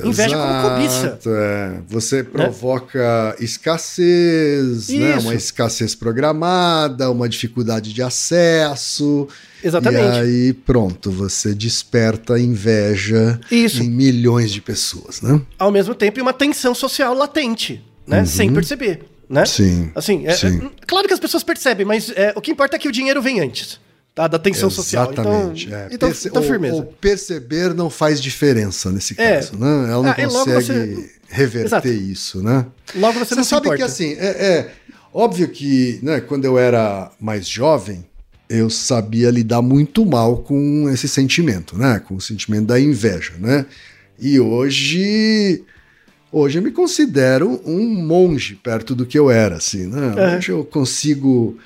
Inveja como cobiça. É. Você provoca escassez, né? Uma escassez programada, uma dificuldade de acesso. Exatamente. E aí, pronto, você desperta inveja Isso. em milhões de pessoas, né? Ao mesmo tempo, e uma tensão social latente, né? Sem perceber, né? Sim, Assim, é- sim. é- claro que as pessoas percebem, mas é, o que importa é que o dinheiro vem antes, tá? Da tensão social. Exatamente. Então, é. então, Perce- então o- firmeza. o perceber não faz diferença nesse É. caso, né? Ela não Ah, consegue você- reverter Exato. isso, né? Logo você, Você não sabe importa. que assim, é, é óbvio que, né, quando eu era mais jovem, eu sabia lidar muito mal com esse sentimento, né? Com o sentimento da inveja, né? E hoje hoje eu me considero um monge perto do que eu era, assim, né? É. Hoje eu consigo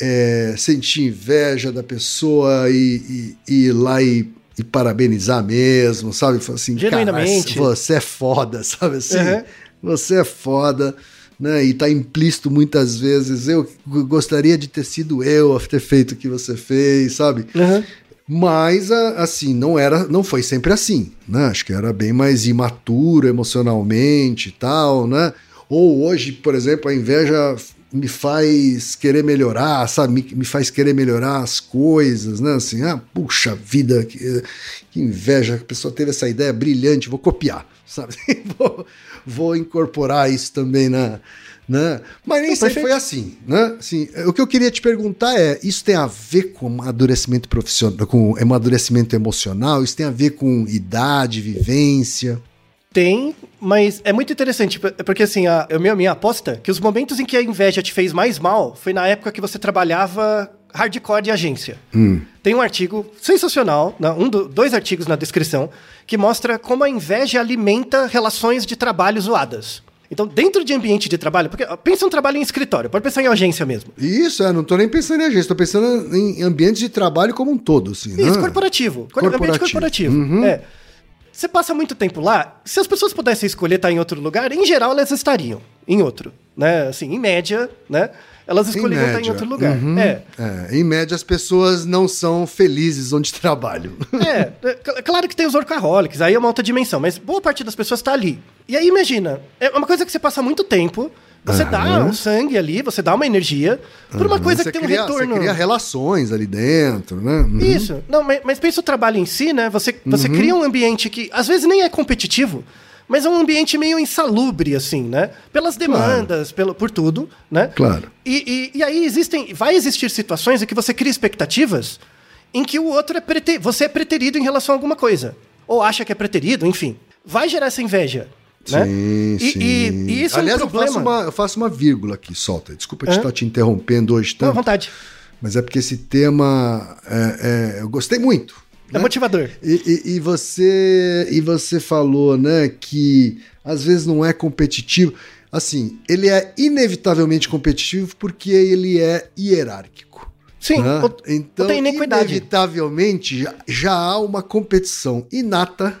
é, sentir inveja da pessoa e, e- e ir lá e, e parabenizar mesmo, sabe? Falar assim, Genuinamente. "Cara, você é foda, sabe assim? Uhum. Você é foda, né? E tá implícito muitas vezes. Eu gostaria de ter sido eu a ter feito o que você fez, sabe? Uhum. Mas assim, não era, não foi sempre assim, né? Acho que era bem mais imaturo emocionalmente e tal, né? Ou hoje, por exemplo, a inveja me faz querer melhorar, sabe? Me, me faz querer melhorar as coisas, né? Assim, ah, puxa vida, que, que inveja, a pessoa teve essa ideia brilhante, vou copiar, sabe? vou, vou incorporar isso também na, Né? Mas nem sempre foi assim, né? Assim, o que eu queria te perguntar é, isso tem a ver com amadurecimento profissional, com amadurecimento emocional? Isso tem a ver com idade, vivência? Tem, mas é muito interessante, porque assim, a, a minha, minha aposta que os momentos em que a inveja te fez mais mal foi na época que você trabalhava hardcore de agência. Tem um artigo sensacional, na- um do- dois artigos na descrição, que mostra como a inveja alimenta relações de trabalho zoadas. Então, dentro de ambiente de trabalho, porque pensa um trabalho em escritório, pode pensar em agência mesmo. Isso, é, não tô nem pensando em agência, tô pensando em ambiente de trabalho como um todo, assim, né? Isso, corporativo. Cor- Ambiente Corporativo. corporativo. É. Você passa muito tempo lá, se as pessoas pudessem escolher estar em outro lugar, em geral elas estariam em outro. Né? Assim, em média, né? Elas escolheriam estar em outro lugar. Uhum. É. É, em média, as pessoas não são felizes onde trabalham. É, é, cl- claro que tem os workaholics, aí é uma outra dimensão, mas boa parte das pessoas está ali. E aí imagina, é uma coisa que você passa muito tempo, você dá Aham. um sangue ali, você dá uma energia, por uma coisa Você que tem cria, um retorno. Você cria relações ali dentro, né? Uhum. Isso. Não, mas, mas pensa o trabalho em si, né? Você, você cria um ambiente que às vezes nem é competitivo, mas é um ambiente meio insalubre, assim, né? Pelas demandas, pelo, por tudo, né? Claro. E, e, e aí existem. Vai existir situações em que você cria expectativas em que o outro é prete, você é preterido em relação a alguma coisa. Ou acha que é preterido, enfim. Vai gerar essa inveja. Né? Sim, E- sim. E, e isso Aliás, é um eu, faço problema. uma, eu faço uma vírgula aqui, solta. Desculpa estar te interrompendo hoje à tanto, vontade. mas é porque esse tema é, é, eu gostei muito. É motivador. E, e- e você e você falou, né, que às vezes não é competitivo. Assim, ele é inevitavelmente competitivo porque ele é hierárquico. Sim, né? ou- então inevitavelmente já, já há uma competição inata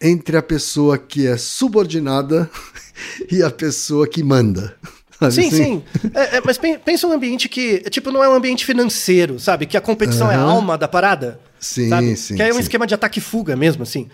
entre a pessoa que é subordinada e a pessoa que manda. Sabe Sim, assim? sim. É, é, mas pen- pensa um ambiente que, tipo, não é um ambiente financeiro, sabe? Que a competição é a alma da parada. Sim, sabe? sim, Que é um sim. esquema de ataque e fuga mesmo, assim.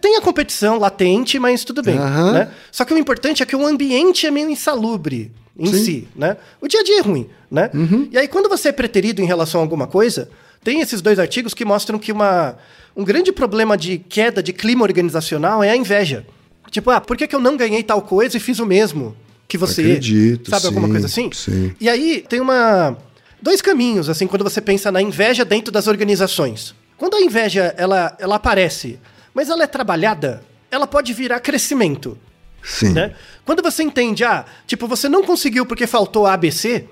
Tem- a competição latente, mas tudo bem, Aham. né? Só que o importante é que o ambiente é meio insalubre em Sim. Uhum. si, né? O dia a dia é ruim, né? E aí, quando você é preterido em relação a alguma coisa, tem esses dois artigos que mostram que uma, um grande problema de queda de clima organizacional é a inveja. Tipo, ah, por que, que eu não ganhei tal coisa e fiz o mesmo que você? Acredito, Sabe alguma sim, coisa assim? sim. E aí tem uma dois caminhos assim quando você pensa na inveja dentro das organizações. Quando a inveja ela, ela aparece, mas ela é trabalhada, ela pode virar crescimento, Sim. né? Quando você entende, ah, tipo, você não conseguiu porque faltou ABC,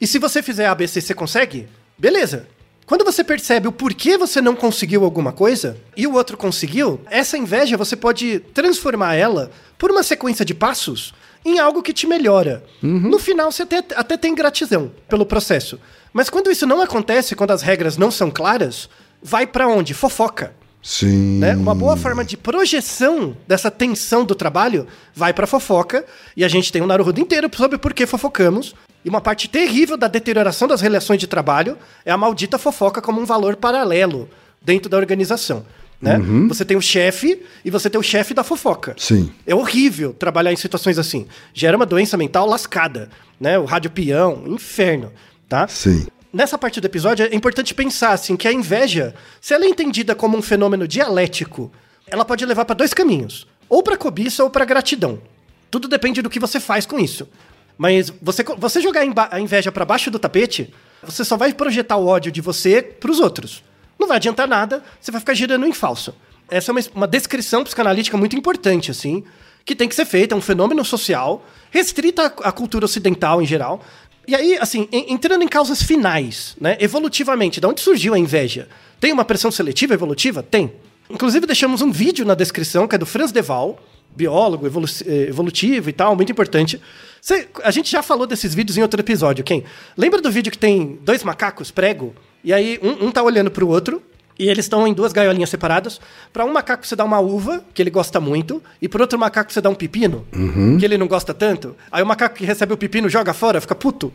e se você fizer ABC você consegue? Beleza. Quando você percebe o porquê você não conseguiu alguma coisa e o outro conseguiu, essa inveja você pode transformar ela por uma sequência de passos em algo que te melhora. No final você até, até tem gratidão pelo processo. Mas quando isso não acontece, quando as regras não são claras, vai pra onde? Fofoca. Sim. Né? Uma boa forma de projeção dessa tensão do trabalho vai pra fofoca, e a gente tem um Naruhodo inteiro sobre por que fofocamos. E uma parte terrível da deterioração das relações de trabalho é a maldita fofoca como um valor paralelo dentro da organização. Né? Você tem o chefe e você tem o chefe da fofoca. Sim. É horrível trabalhar em situações assim. Gera uma doença mental lascada, né? O rádio peão, inferno, tá? Sim. Nessa parte do episódio é importante pensar assim que a inveja, se ela é entendida como um fenômeno dialético, ela pode levar para dois caminhos, ou para cobiça ou para gratidão. Tudo depende do que você faz com isso. Mas você, você jogar a inveja para baixo do tapete, você só vai projetar o ódio de você para os outros. Não vai adiantar nada, você vai ficar girando em falso. Essa é uma, uma descrição psicanalítica muito importante, assim, que tem que ser feita, é um fenômeno social, restrita à, cultura ocidental em geral. E aí, assim, en- entrando em causas finais, né, evolutivamente, de onde surgiu a inveja? Tem uma pressão seletiva evolutiva? Tem. Inclusive, deixamos um vídeo na descrição, que é do Franz Deval, biólogo evolu eh, evolutivo e tal, muito importante. Cê- a gente já falou desses vídeos em outro episódio, quem? Lembra do vídeo que tem dois macacos prego? E aí um, um tá olhando pro outro, e eles estão em duas gaiolinhas separadas. Pra um macaco você dá uma uva, que ele gosta muito, e pro outro macaco você dá um pepino, que ele não gosta tanto. Aí o macaco que recebe o pepino joga fora, fica puto.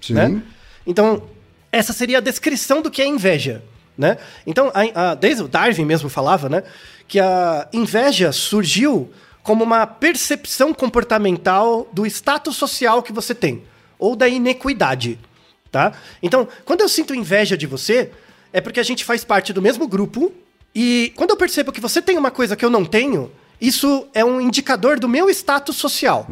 Sim. Né? Então, essa seria a descrição do que é inveja. Né? Então, a, a- desde o Darwin mesmo falava né, que a inveja surgiu como uma percepção comportamental do status social que você tem, ou da inequidade. Tá? Então, quando eu sinto inveja de você, é porque a gente faz parte do mesmo grupo, e quando eu percebo que você tem uma coisa que eu não tenho, isso é um indicador do meu status social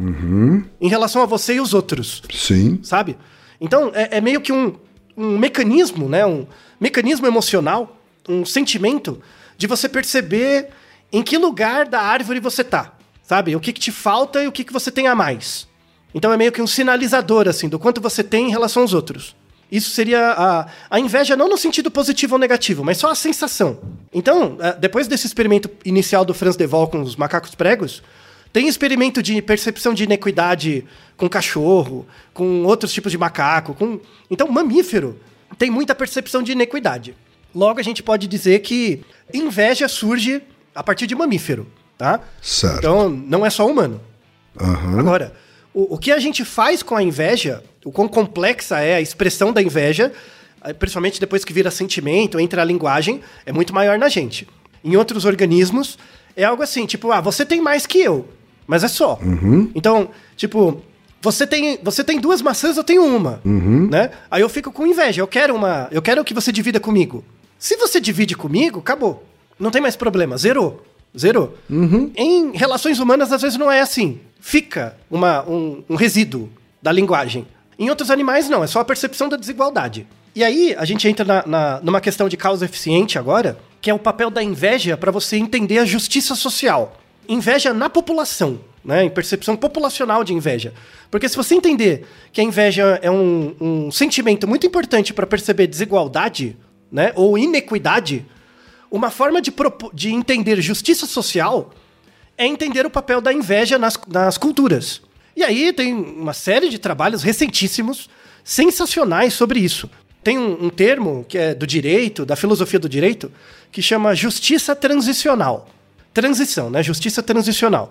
em relação a você e os outros Sim. sabe? Então, é, é meio que um, um mecanismo, né? Um mecanismo emocional, um sentimento de você perceber em que lugar da árvore você tá, sabe? O que, que te falta e o que, que você tem a mais. Então, é meio que um sinalizador, assim, do quanto você tem em relação aos outros. Isso seria a, a inveja não no sentido positivo ou negativo, mas só a sensação. Então, eh, depois desse experimento inicial do Franz de Waal com os macacos pregos, tem experimento de percepção de inequidade com cachorro, com outros tipos de macaco, com então mamífero tem muita percepção de inequidade. Logo a gente pode dizer que inveja surge a partir de mamífero, tá? Certo. Então não é só humano. Aham. Agora, o, o que a gente faz com a inveja, o quão complexa é a expressão da inveja, eh, principalmente depois que vira sentimento, entra a linguagem, é muito maior na gente. Em outros organismos, é algo assim, tipo, ah, você tem mais que eu, mas é só. Então, tipo, você tem, você tem duas maçãs, eu tenho uma, né? Aí eu fico com inveja, eu quero uma, eu quero que você divida comigo. Se você divide comigo, acabou. Não tem mais problema, zerou. Zerou. Em relações humanas, às vezes não é assim. Fica uma, um, um resíduo da linguagem. Em outros animais, não, é só a percepção da desigualdade. E aí, a gente entra na, na- numa questão de causa eficiente agora, que é o papel da inveja para você entender a justiça social. Inveja na população, né? Em percepção populacional de inveja. Porque se você entender que a inveja é um, um sentimento muito importante para perceber desigualdade, né? Ou inequidade, uma forma de, de entender justiça social é entender o papel da inveja nas, nas culturas. E aí tem uma série de trabalhos recentíssimos, sensacionais sobre isso. Tem um, um termo que é do direito, da filosofia do direito, que chama justiça transicional. Transição, né? Justiça transicional.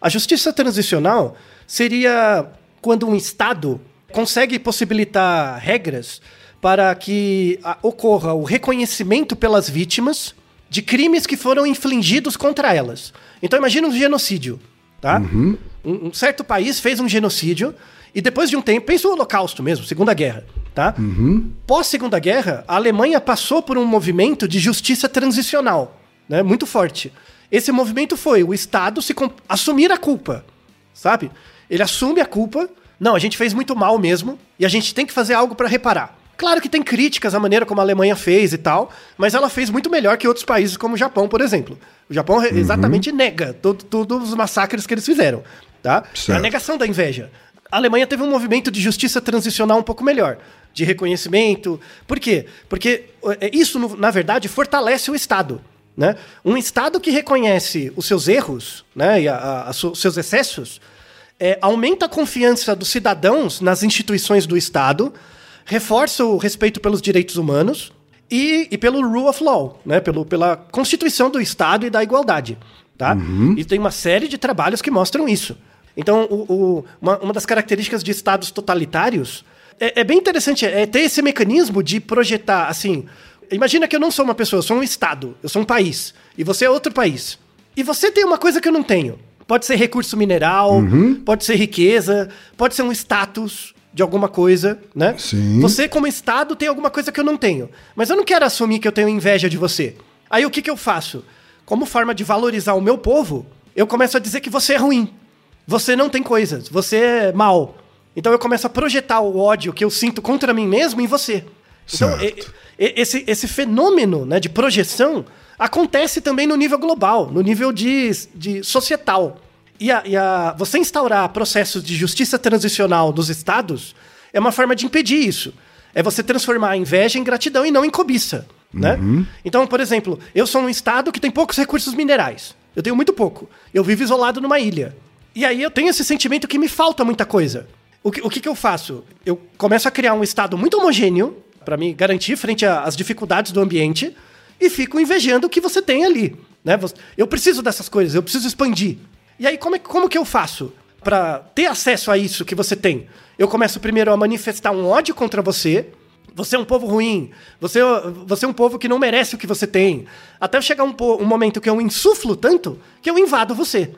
A justiça transicional seria quando um Estado consegue possibilitar regras para que ocorra o reconhecimento pelas vítimas de crimes que foram infligidos contra elas. Então imagina um genocídio, tá? Um, um certo país fez um genocídio e depois de um tempo, pensa o Holocausto mesmo, Segunda Guerra, tá? Pós Segunda Guerra, a Alemanha passou por um movimento de justiça transicional, né? Muito forte. Esse movimento foi o Estado se assumir a culpa, sabe? Ele assume a culpa. Não, a gente fez muito mal mesmo e a gente tem que fazer algo para reparar. Claro que tem críticas à maneira como a Alemanha fez e tal, mas ela fez muito melhor que outros países, como o Japão, por exemplo. O Japão re- exatamente nega todo- todos os massacres que eles fizeram, tá? É a Certo. negação da inveja. A Alemanha teve um movimento de justiça transicional um pouco melhor, de reconhecimento. Por quê? Porque é, isso, na verdade, fortalece o Estado. Né? Um Estado que reconhece os seus erros né, e a- a- a os seus excessos é, aumenta a confiança dos cidadãos nas instituições do Estado, reforça o respeito pelos direitos humanos e, e pelo rule of law, né? Pelo, pela constituição do Estado e da igualdade. Tá? E tem uma série de trabalhos que mostram isso. Então, o- o- uma, uma das características de estados totalitários é, é bem interessante, é ter esse mecanismo de projetar, assim... Imagina que eu não sou uma pessoa, eu sou um estado, eu sou um país, e você é outro país. E você tem uma coisa que eu não tenho. Pode ser recurso mineral, pode ser riqueza, pode ser um status de alguma coisa, né? Sim. Você, como Estado, tem alguma coisa que eu não tenho. Mas eu não quero assumir que eu tenho inveja de você. Aí o que, que eu faço? Como forma de valorizar o meu povo, eu começo a dizer que você é ruim. Você não tem coisas, você é mal. Então eu começo a projetar o ódio que eu sinto contra mim mesmo em você. Então, Certo. e- e- esse, esse fenômeno né, de projeção acontece também no nível global, no nível de, de societal. E, a, e a- você instaurar processos de justiça transicional dos estados é uma forma de impedir isso. É você transformar a inveja em gratidão e não em cobiça. Né? Então, por exemplo, eu sou um estado que tem poucos recursos minerais. Eu tenho muito pouco. Eu vivo isolado numa ilha. E aí eu tenho esse sentimento que me falta muita coisa. O que, o que, que eu faço? Eu começo a criar um estado muito homogêneo para me garantir frente às dificuldades do ambiente e fico invejando o que você tem ali. Né? Eu preciso dessas coisas, eu preciso expandir. E aí, como, é, como que eu faço para ter acesso a isso que você tem? Eu começo primeiro a manifestar um ódio contra você. Você é um povo ruim. Você, você é um povo que não merece o que você tem. Até chegar um, um momento que eu insuflo tanto que eu invado você.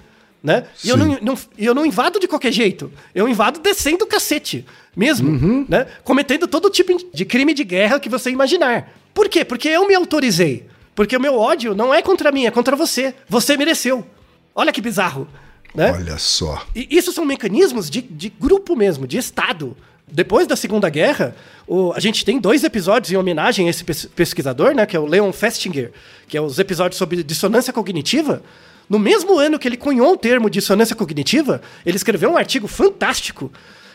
Né? E eu não, não- eu não invado de qualquer jeito. Eu invado descendo o cacete. Mesmo. Né? Cometendo todo tipo de crime de guerra que você imaginar. Por quê? Porque eu me autorizei. Porque o meu ódio não é contra mim, é contra você. Você mereceu. Olha que bizarro. Né? Olha só. E isso são mecanismos de, de grupo mesmo, de Estado. Depois da Segunda Guerra, o- a gente tem dois episódios em homenagem a esse pes- pesquisador, né, que é o Leon Festinger, que é os episódios sobre dissonância cognitiva. No mesmo ano que ele cunhou o termo dissonância cognitiva, ele escreveu um artigo fantástico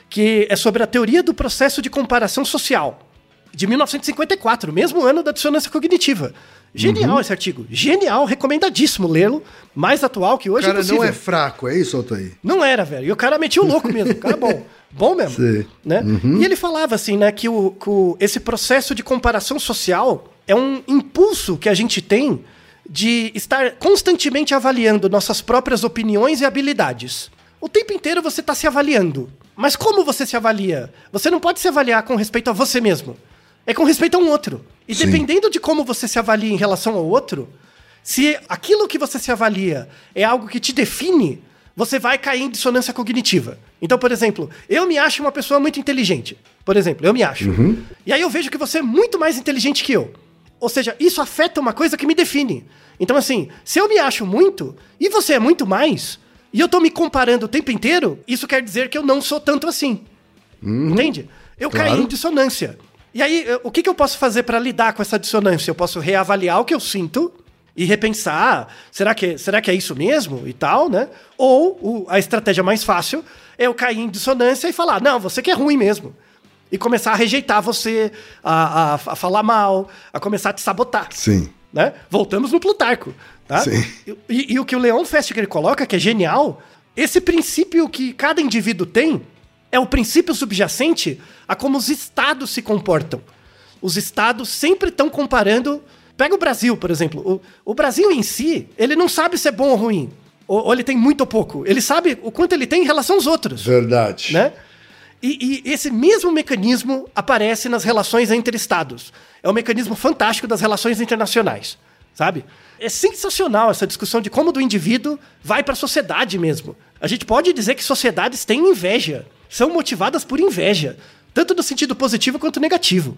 que é sobre a teoria do processo de comparação social, de 1954, mesmo ano da dissonância cognitiva. Genial esse artigo, genial, recomendadíssimo lê-lo, mais atual que O hoje cara possível. não é fraco, é isso, Altair? Não era, velho. E o cara metia o louco mesmo. O cara é bom. Bom mesmo. Sei. Né? E ele falava assim, né, que, o, que o- esse processo de comparação social é um impulso que a gente tem de estar constantemente avaliando nossas próprias opiniões e habilidades. O tempo inteiro você está se avaliando. Mas como você se avalia? Você não pode se avaliar com respeito a você mesmo. É com respeito a um outro. E Sim. dependendo de como você se avalia em relação ao outro, se aquilo que você se avalia é algo que te define, você vai cair em dissonância cognitiva. Então, por exemplo, eu me acho uma pessoa muito inteligente. Por exemplo, eu me acho. E aí eu vejo que você é muito mais inteligente que eu. Ou seja, isso afeta uma coisa que me define. Então, assim, se eu me acho muito e você é muito mais, e eu tô me comparando o tempo inteiro, isso quer dizer que eu não sou tanto assim. Entende? Eu Claro. caí em dissonância. E aí, o que, que eu posso fazer para lidar com essa dissonância? Eu posso reavaliar o que eu sinto e repensar, ah, será que, será que é isso mesmo e tal, né? Ou o- a estratégia mais fácil é eu cair em dissonância e falar, não, você que é ruim mesmo. E começar a rejeitar você, a, a- a falar mal, a começar a te sabotar Sim. né? Voltamos no Plutarco, tá? Sim. E, e o que o Leon Festinger coloca, que é genial, esse princípio que cada indivíduo tem é o princípio subjacente a como os estados se comportam. Os estados sempre estão comparando. Pega o Brasil, por exemplo. O, o Brasil em si, ele não sabe se é bom ou ruim. Ou, ou ele tem muito ou pouco. Ele sabe o quanto ele tem em relação aos outros Verdade. né? E, e esse mesmo mecanismo aparece nas relações entre estados. É um mecanismo fantástico das relações internacionais, sabe? É sensacional essa discussão de como do indivíduo vai para a sociedade mesmo. A gente pode dizer que sociedades têm inveja, são motivadas por inveja, tanto no sentido positivo quanto negativo.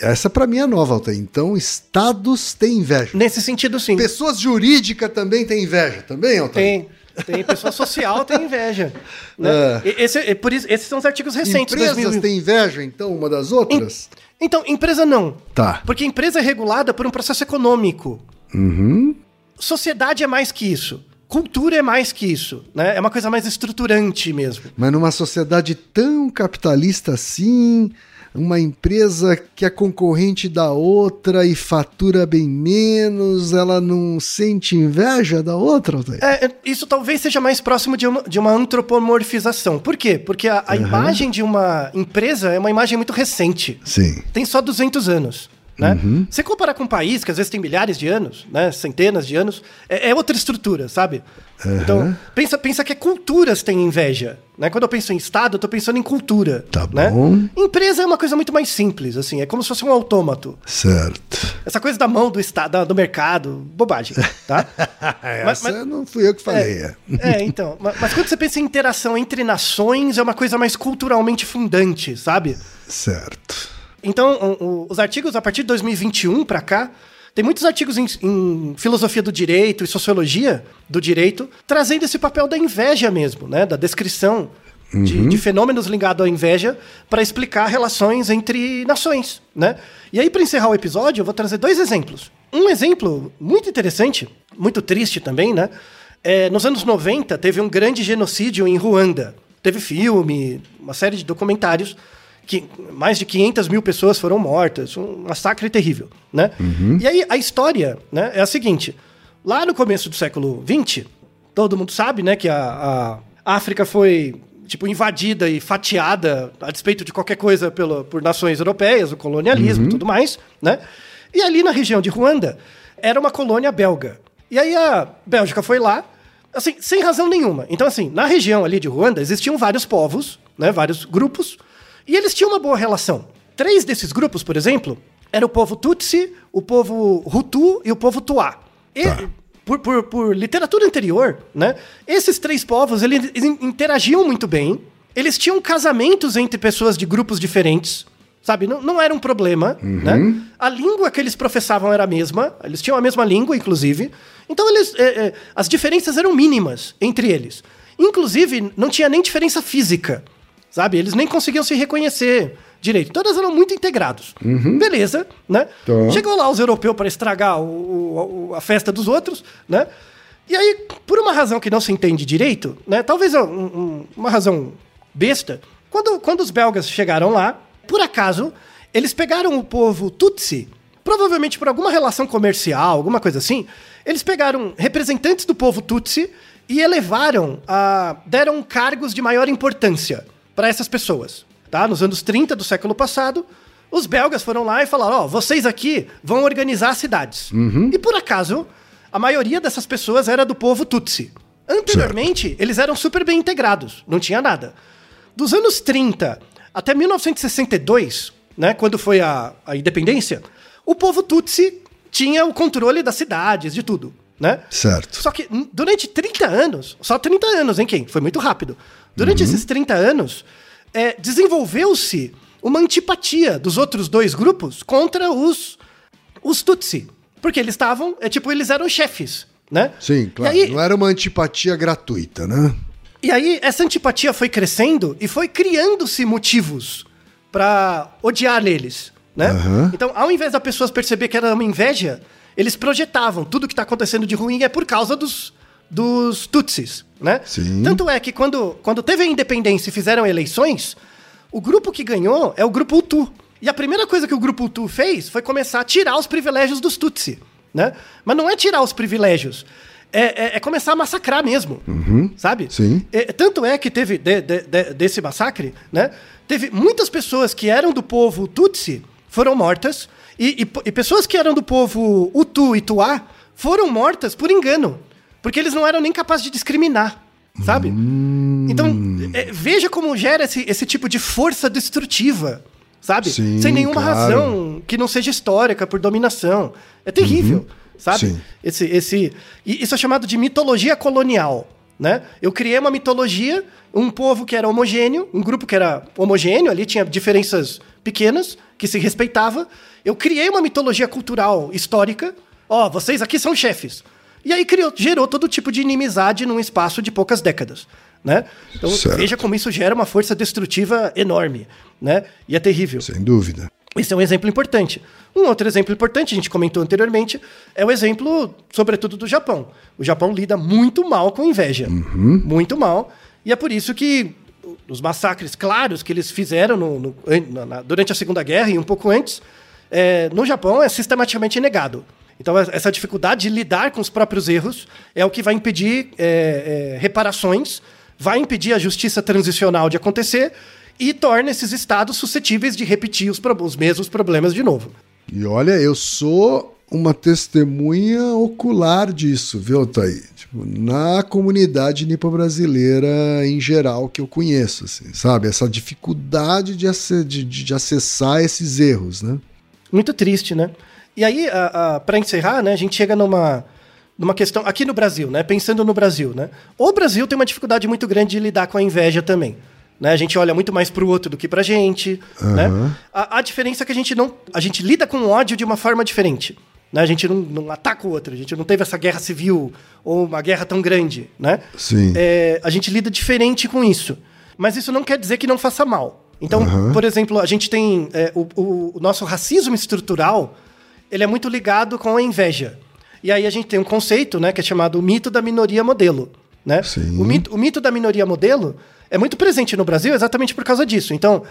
Essa pra mim é nova, Altair. Então, estados têm inveja. Nesse sentido, sim. Pessoas jurídicas também têm inveja, também, Altair? Tem. Tem pessoa social tem inveja. Né? E- Esse, é por isso, esses são os artigos recentes. Empresas 2000. têm inveja, então, uma das outras? Então, empresa não. Tá. Porque empresa é regulada por um processo econômico. Uhum. Sociedade é mais que isso. Cultura é mais que isso. Né? É uma coisa mais estruturante mesmo. Mas numa sociedade tão capitalista assim, uma empresa que é concorrente da outra e fatura bem menos, ela não sente inveja da outra? É, é, isso talvez seja mais próximo de uma, de uma antropomorfização. Por quê? Porque a, a imagem de uma empresa é uma imagem muito recente. Sim. tem só 200 anos. Né? Você comparar com um país que às vezes tem milhares de anos, né? centenas de anos, é, é outra estrutura, sabe? Então, pensa, pensa que culturas têm inveja. Né? Quando eu penso em Estado, eu tô pensando em cultura. Tá né? bom. Empresa é uma coisa muito mais simples, assim, é como se fosse um autômato. Certo. Essa coisa da mão do Estado, do mercado, bobagem, tá? Mas- Essa não fui eu que falei. É. É, então. ma- Mas quando você pensa em interação entre nações, é uma coisa mais culturalmente fundante, sabe? Certo. Então, o- os artigos a partir de 2021 para cá, tem muitos artigos em, em filosofia do direito e sociologia do direito trazendo esse papel da inveja mesmo, né? Da descrição de, de fenômenos ligados à inveja para explicar relações entre nações, né? E aí, para encerrar o episódio, eu vou trazer dois exemplos. Um exemplo muito interessante, muito triste também, né? É, nos anos 90, teve um grande genocídio em Ruanda. Teve filme, uma série de documentários que mais de 500 mil pessoas foram mortas, um massacre terrível, né? E aí a história, né, é a seguinte: lá no começo do século XX, todo mundo sabe, né, que a, a África foi tipo invadida e fatiada a despeito de qualquer coisa pelo, por nações europeias, o colonialismo, e tudo mais, né? E ali na região de Ruanda era uma colônia belga. E aí a Bélgica foi lá, assim, sem razão nenhuma. Então assim, na região ali de Ruanda existiam vários povos, né, vários grupos e eles tinham uma boa relação. Três desses grupos, por exemplo, era o povo Tutsi, o povo Hutu e o povo Tuá. E, por, por- por literatura anterior, né? Esses três povos eles in- interagiam muito bem. Eles tinham casamentos entre pessoas de grupos diferentes. Sabe? Não, não era um problema, né? A língua que eles professavam era a mesma, eles tinham a mesma língua, inclusive. Então, eles, é, é, as diferenças eram mínimas entre eles. Inclusive, não tinha nem diferença física, sabe? Eles nem conseguiam se reconhecer direito. Todas eram muito integrados. Beleza, né? Tá. Chegou lá os europeus para estragar o- o- a festa dos outros, né? E aí, por uma razão que não se entende direito, né? Talvez um- um- uma razão besta, quando, quando os belgas chegaram lá, por acaso, eles pegaram o povo Tutsi, provavelmente por alguma relação comercial, alguma coisa assim, eles pegaram representantes do povo Tutsi e elevaram, a, deram cargos de maior importância para essas pessoas. Tá? Nos anos 30 do século passado, os belgas foram lá e falaram: Ó, vocês aqui vão organizar cidades. E por acaso, a maioria dessas pessoas era do povo Tutsi. Anteriormente, eles eram super bem integrados, não tinha nada. Dos anos 30 até 1962, né, quando foi a, a independência, o povo Tutsi tinha o controle das cidades, de tudo, né? Certo. Só que durante 30 anos, só 30 anos, hein, quem? Foi muito rápido. Durante esses 30 anos, é, desenvolveu-se uma antipatia dos outros dois grupos contra os, os Tutsi. Porque eles estavam, é tipo, eles eram chefes, né? Sim, claro. Aí, Não era uma antipatia gratuita, né? e aí, essa antipatia foi crescendo e foi criando-se motivos pra odiar eles, né? Aham. Então, ao invés das pessoas perceber que era uma inveja, eles projetavam tudo que tá acontecendo de ruim é por causa dos, dos Tutsis, né? Sim. Tanto é que quando, quando teve a independência e fizeram eleições, o grupo que ganhou é o grupo Hutu. E a primeira coisa que o grupo Hutu fez foi começar a tirar os privilégios dos Tutsi, né? Mas não é tirar os privilégios, é, é- é começar a massacrar mesmo, sabe? Sim. É, tanto é que teve de- de- de- desse massacre, né? Teve muitas pessoas que eram do povo Tutsi foram mortas e, e e pessoas que eram do povo Hutu e Tuá foram mortas por engano, porque eles não eram nem capazes de discriminar, sabe? Então é, veja como gera esse, esse tipo de força destrutiva, sabe? Sim, Sem nenhuma claro. razão que não seja histórica por dominação. É terrível, sabe? Sim. Esse, esse, isso é chamado de mitologia colonial. Né? Eu criei uma mitologia, um povo que era homogêneo, um grupo que era homogêneo, ali tinha diferenças pequenas, que se respeitava. Eu criei uma mitologia cultural histórica. Ó, vocês aqui são chefes. E aí criou, gerou todo tipo de inimizade num espaço de poucas décadas. Né? Então Certo. veja como isso gera uma força destrutiva enorme. Né? E é terrível. Sem dúvida. Esse é um exemplo importante. Um outro exemplo importante, a gente comentou anteriormente, é o exemplo, sobretudo, do Japão. O Japão lida muito mal com inveja. Muito mal. E é por isso que os massacres claros que eles fizeram no- no- na- durante a Segunda Guerra e um pouco antes, é, no Japão é sistematicamente negado. Então, es- essa dificuldade de lidar com os próprios erros é o que vai impedir é, é, reparações, vai impedir a justiça transicional de acontecer e torna esses estados suscetíveis de repetir os, os mesmos problemas de novo. E olha, eu sou uma testemunha ocular disso, viu, Altair? Tipo, na comunidade nipo-brasileira em geral que eu conheço, assim, sabe? Essa dificuldade de, ace- de- de- acessar esses erros, né? Muito triste, né? E aí, para encerrar, né, a gente chega numa, numa questão aqui no Brasil, né? Pensando no Brasil, né? O Brasil tem uma dificuldade muito grande de lidar com a inveja também. Né? A gente olha muito mais pro outro do que pra gente. Né? A, a diferença é que a gente não. A gente lida com o ódio de uma forma diferente. Né? A gente não, não ataca o outro, a gente não teve essa guerra civil ou uma guerra tão grande. Né? Sim. É, a gente lida diferente com isso. Mas isso não quer dizer que não faça mal. Então, por exemplo, a gente tem é, o, o- o nosso racismo estrutural, ele é muito ligado com a inveja. E aí a gente tem um conceito, né, que é chamado o mito da minoria modelo, né? Sim. O mito, o mito da minoria modelo é muito presente no Brasil exatamente por causa disso. Então,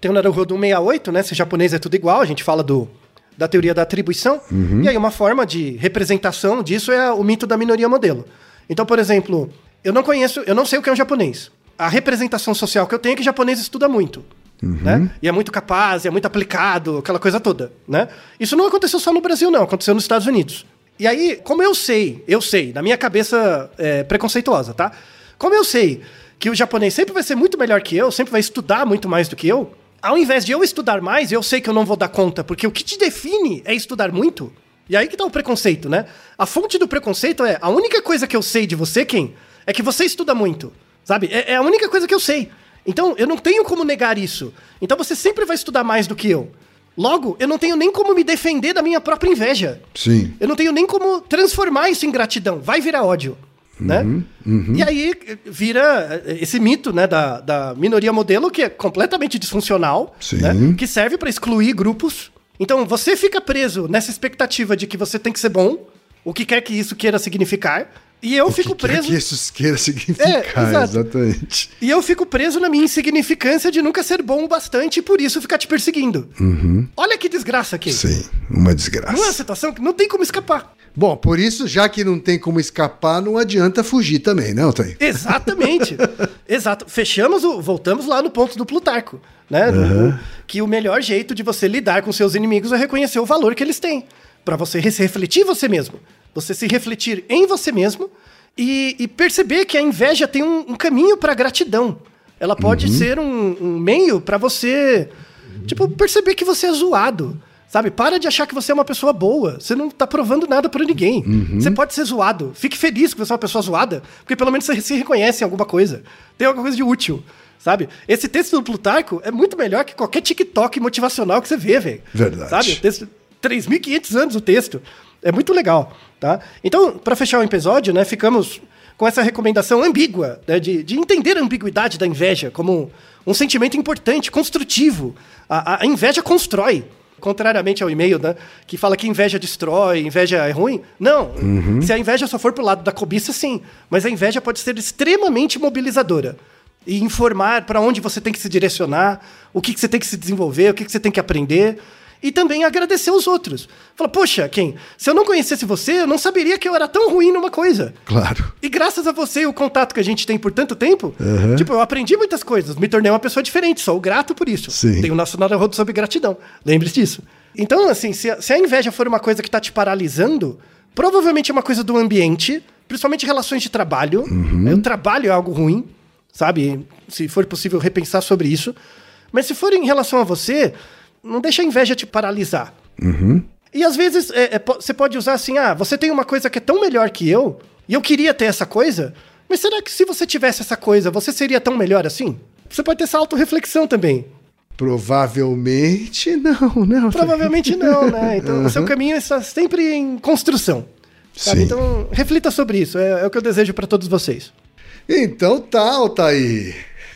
tem o Naruhodo 168, né? Se japonês é tudo igual, a gente fala do, da teoria da atribuição. E aí, uma forma de representação disso é o mito da minoria modelo. Então, por exemplo, eu não conheço, eu não sei o que é um japonês. A representação social que eu tenho é que japonês estuda muito. Né? E é muito capaz, é muito aplicado, aquela coisa toda. Né? Isso não aconteceu só no Brasil, não, aconteceu nos Estados Unidos. E aí, como eu sei, eu sei, na minha cabeça é, preconceituosa, tá? Como eu sei que o japonês sempre vai ser muito melhor que eu, sempre vai estudar muito mais do que eu, ao invés de eu estudar mais, eu sei que eu não vou dar conta, porque o que te define é estudar muito. E aí que tá o preconceito, né? A fonte do preconceito é a única coisa que eu sei de você, quem? É que você estuda muito. Sabe? É, é a única coisa que eu sei. Então, eu não tenho como negar isso. Então, você sempre vai estudar mais do que eu. Logo, eu não tenho nem como me defender da minha própria inveja. Sim. Eu não tenho nem como transformar isso em gratidão. Vai virar ódio. Né? E aí vira eh, esse mito né, da, da minoria modelo que é completamente disfuncional, né, que serve para excluir grupos. Então você fica preso nessa expectativa de que você tem que ser bom, o que quer que isso queira significar, e eu fico o que quer preso. que isso queira significar, É, exato. exatamente. E eu fico preso na minha insignificância de nunca ser bom o bastante e por isso ficar te perseguindo. Olha que desgraça aqui. Uhum. Sim, uma desgraça. Não é uma situação que não tem como escapar. Bom, por isso, já que não tem como escapar, não adianta fugir também, né, Altair? Exatamente. Exato. Fechamos o. Voltamos lá no ponto do Plutarco. Né? Do- que o melhor jeito de você lidar com seus inimigos é reconhecer o valor que eles têm. Pra você refletir em você mesmo. Você se refletir em você mesmo e, e perceber que a inveja tem um, um caminho pra gratidão. Ela pode ser um, um meio pra você. Tipo, perceber que você é zoado. Sabe? Para de achar que você é uma pessoa boa. Você não tá provando nada pra ninguém. Você pode ser zoado. Fique feliz que você é uma pessoa zoada, porque pelo menos você se reconhece em alguma coisa. Tem alguma coisa de útil. Sabe? Esse texto do Plutarco é muito melhor que qualquer TikTok motivacional que você vê, velho. Verdade. Sabe? O texto, 3.500 anos o texto. É muito legal, tá? Então, para fechar o episódio, né, ficamos com essa recomendação ambígua, né, de, de entender a ambiguidade da inveja como um, um sentimento importante, construtivo. A, a- inveja constrói. Contrariamente ao e-mail, né? Que fala que inveja destrói, inveja é ruim. Não. Se a inveja só for pro lado da cobiça, sim. Mas a inveja pode ser extremamente mobilizadora. E informar para onde você tem que se direcionar, o que, que você tem que se desenvolver, o que, que você tem que aprender. E também agradecer os outros. Fala, poxa, Ken, se eu não conhecesse você, eu não saberia que eu era tão ruim numa coisa. Claro. E graças a você e o contato que a gente tem por tanto tempo, tipo, eu aprendi muitas coisas, me tornei uma pessoa diferente, sou grato por isso. Sim. Tem o nosso Naruhodo sobre gratidão. Lembre-se disso. Então, assim, se a, se a inveja for uma coisa que tá te paralisando, provavelmente é uma coisa do ambiente, principalmente relações de trabalho. Aí O trabalho é algo ruim, sabe? Se for possível repensar sobre isso. Mas se for em relação a você, não deixa a inveja te paralisar. E às vezes é, é, você pode usar assim: ah, você tem uma coisa que é tão melhor que eu, e eu queria ter essa coisa, mas será que se você tivesse essa coisa, você seria tão melhor assim? Você pode ter essa autorreflexão também. Provavelmente não, né? Provavelmente não, né? Então o seu caminho está sempre em construção. sabe? Sim. Então reflita sobre isso, é, é o que eu desejo para todos vocês. Então tá, Altair.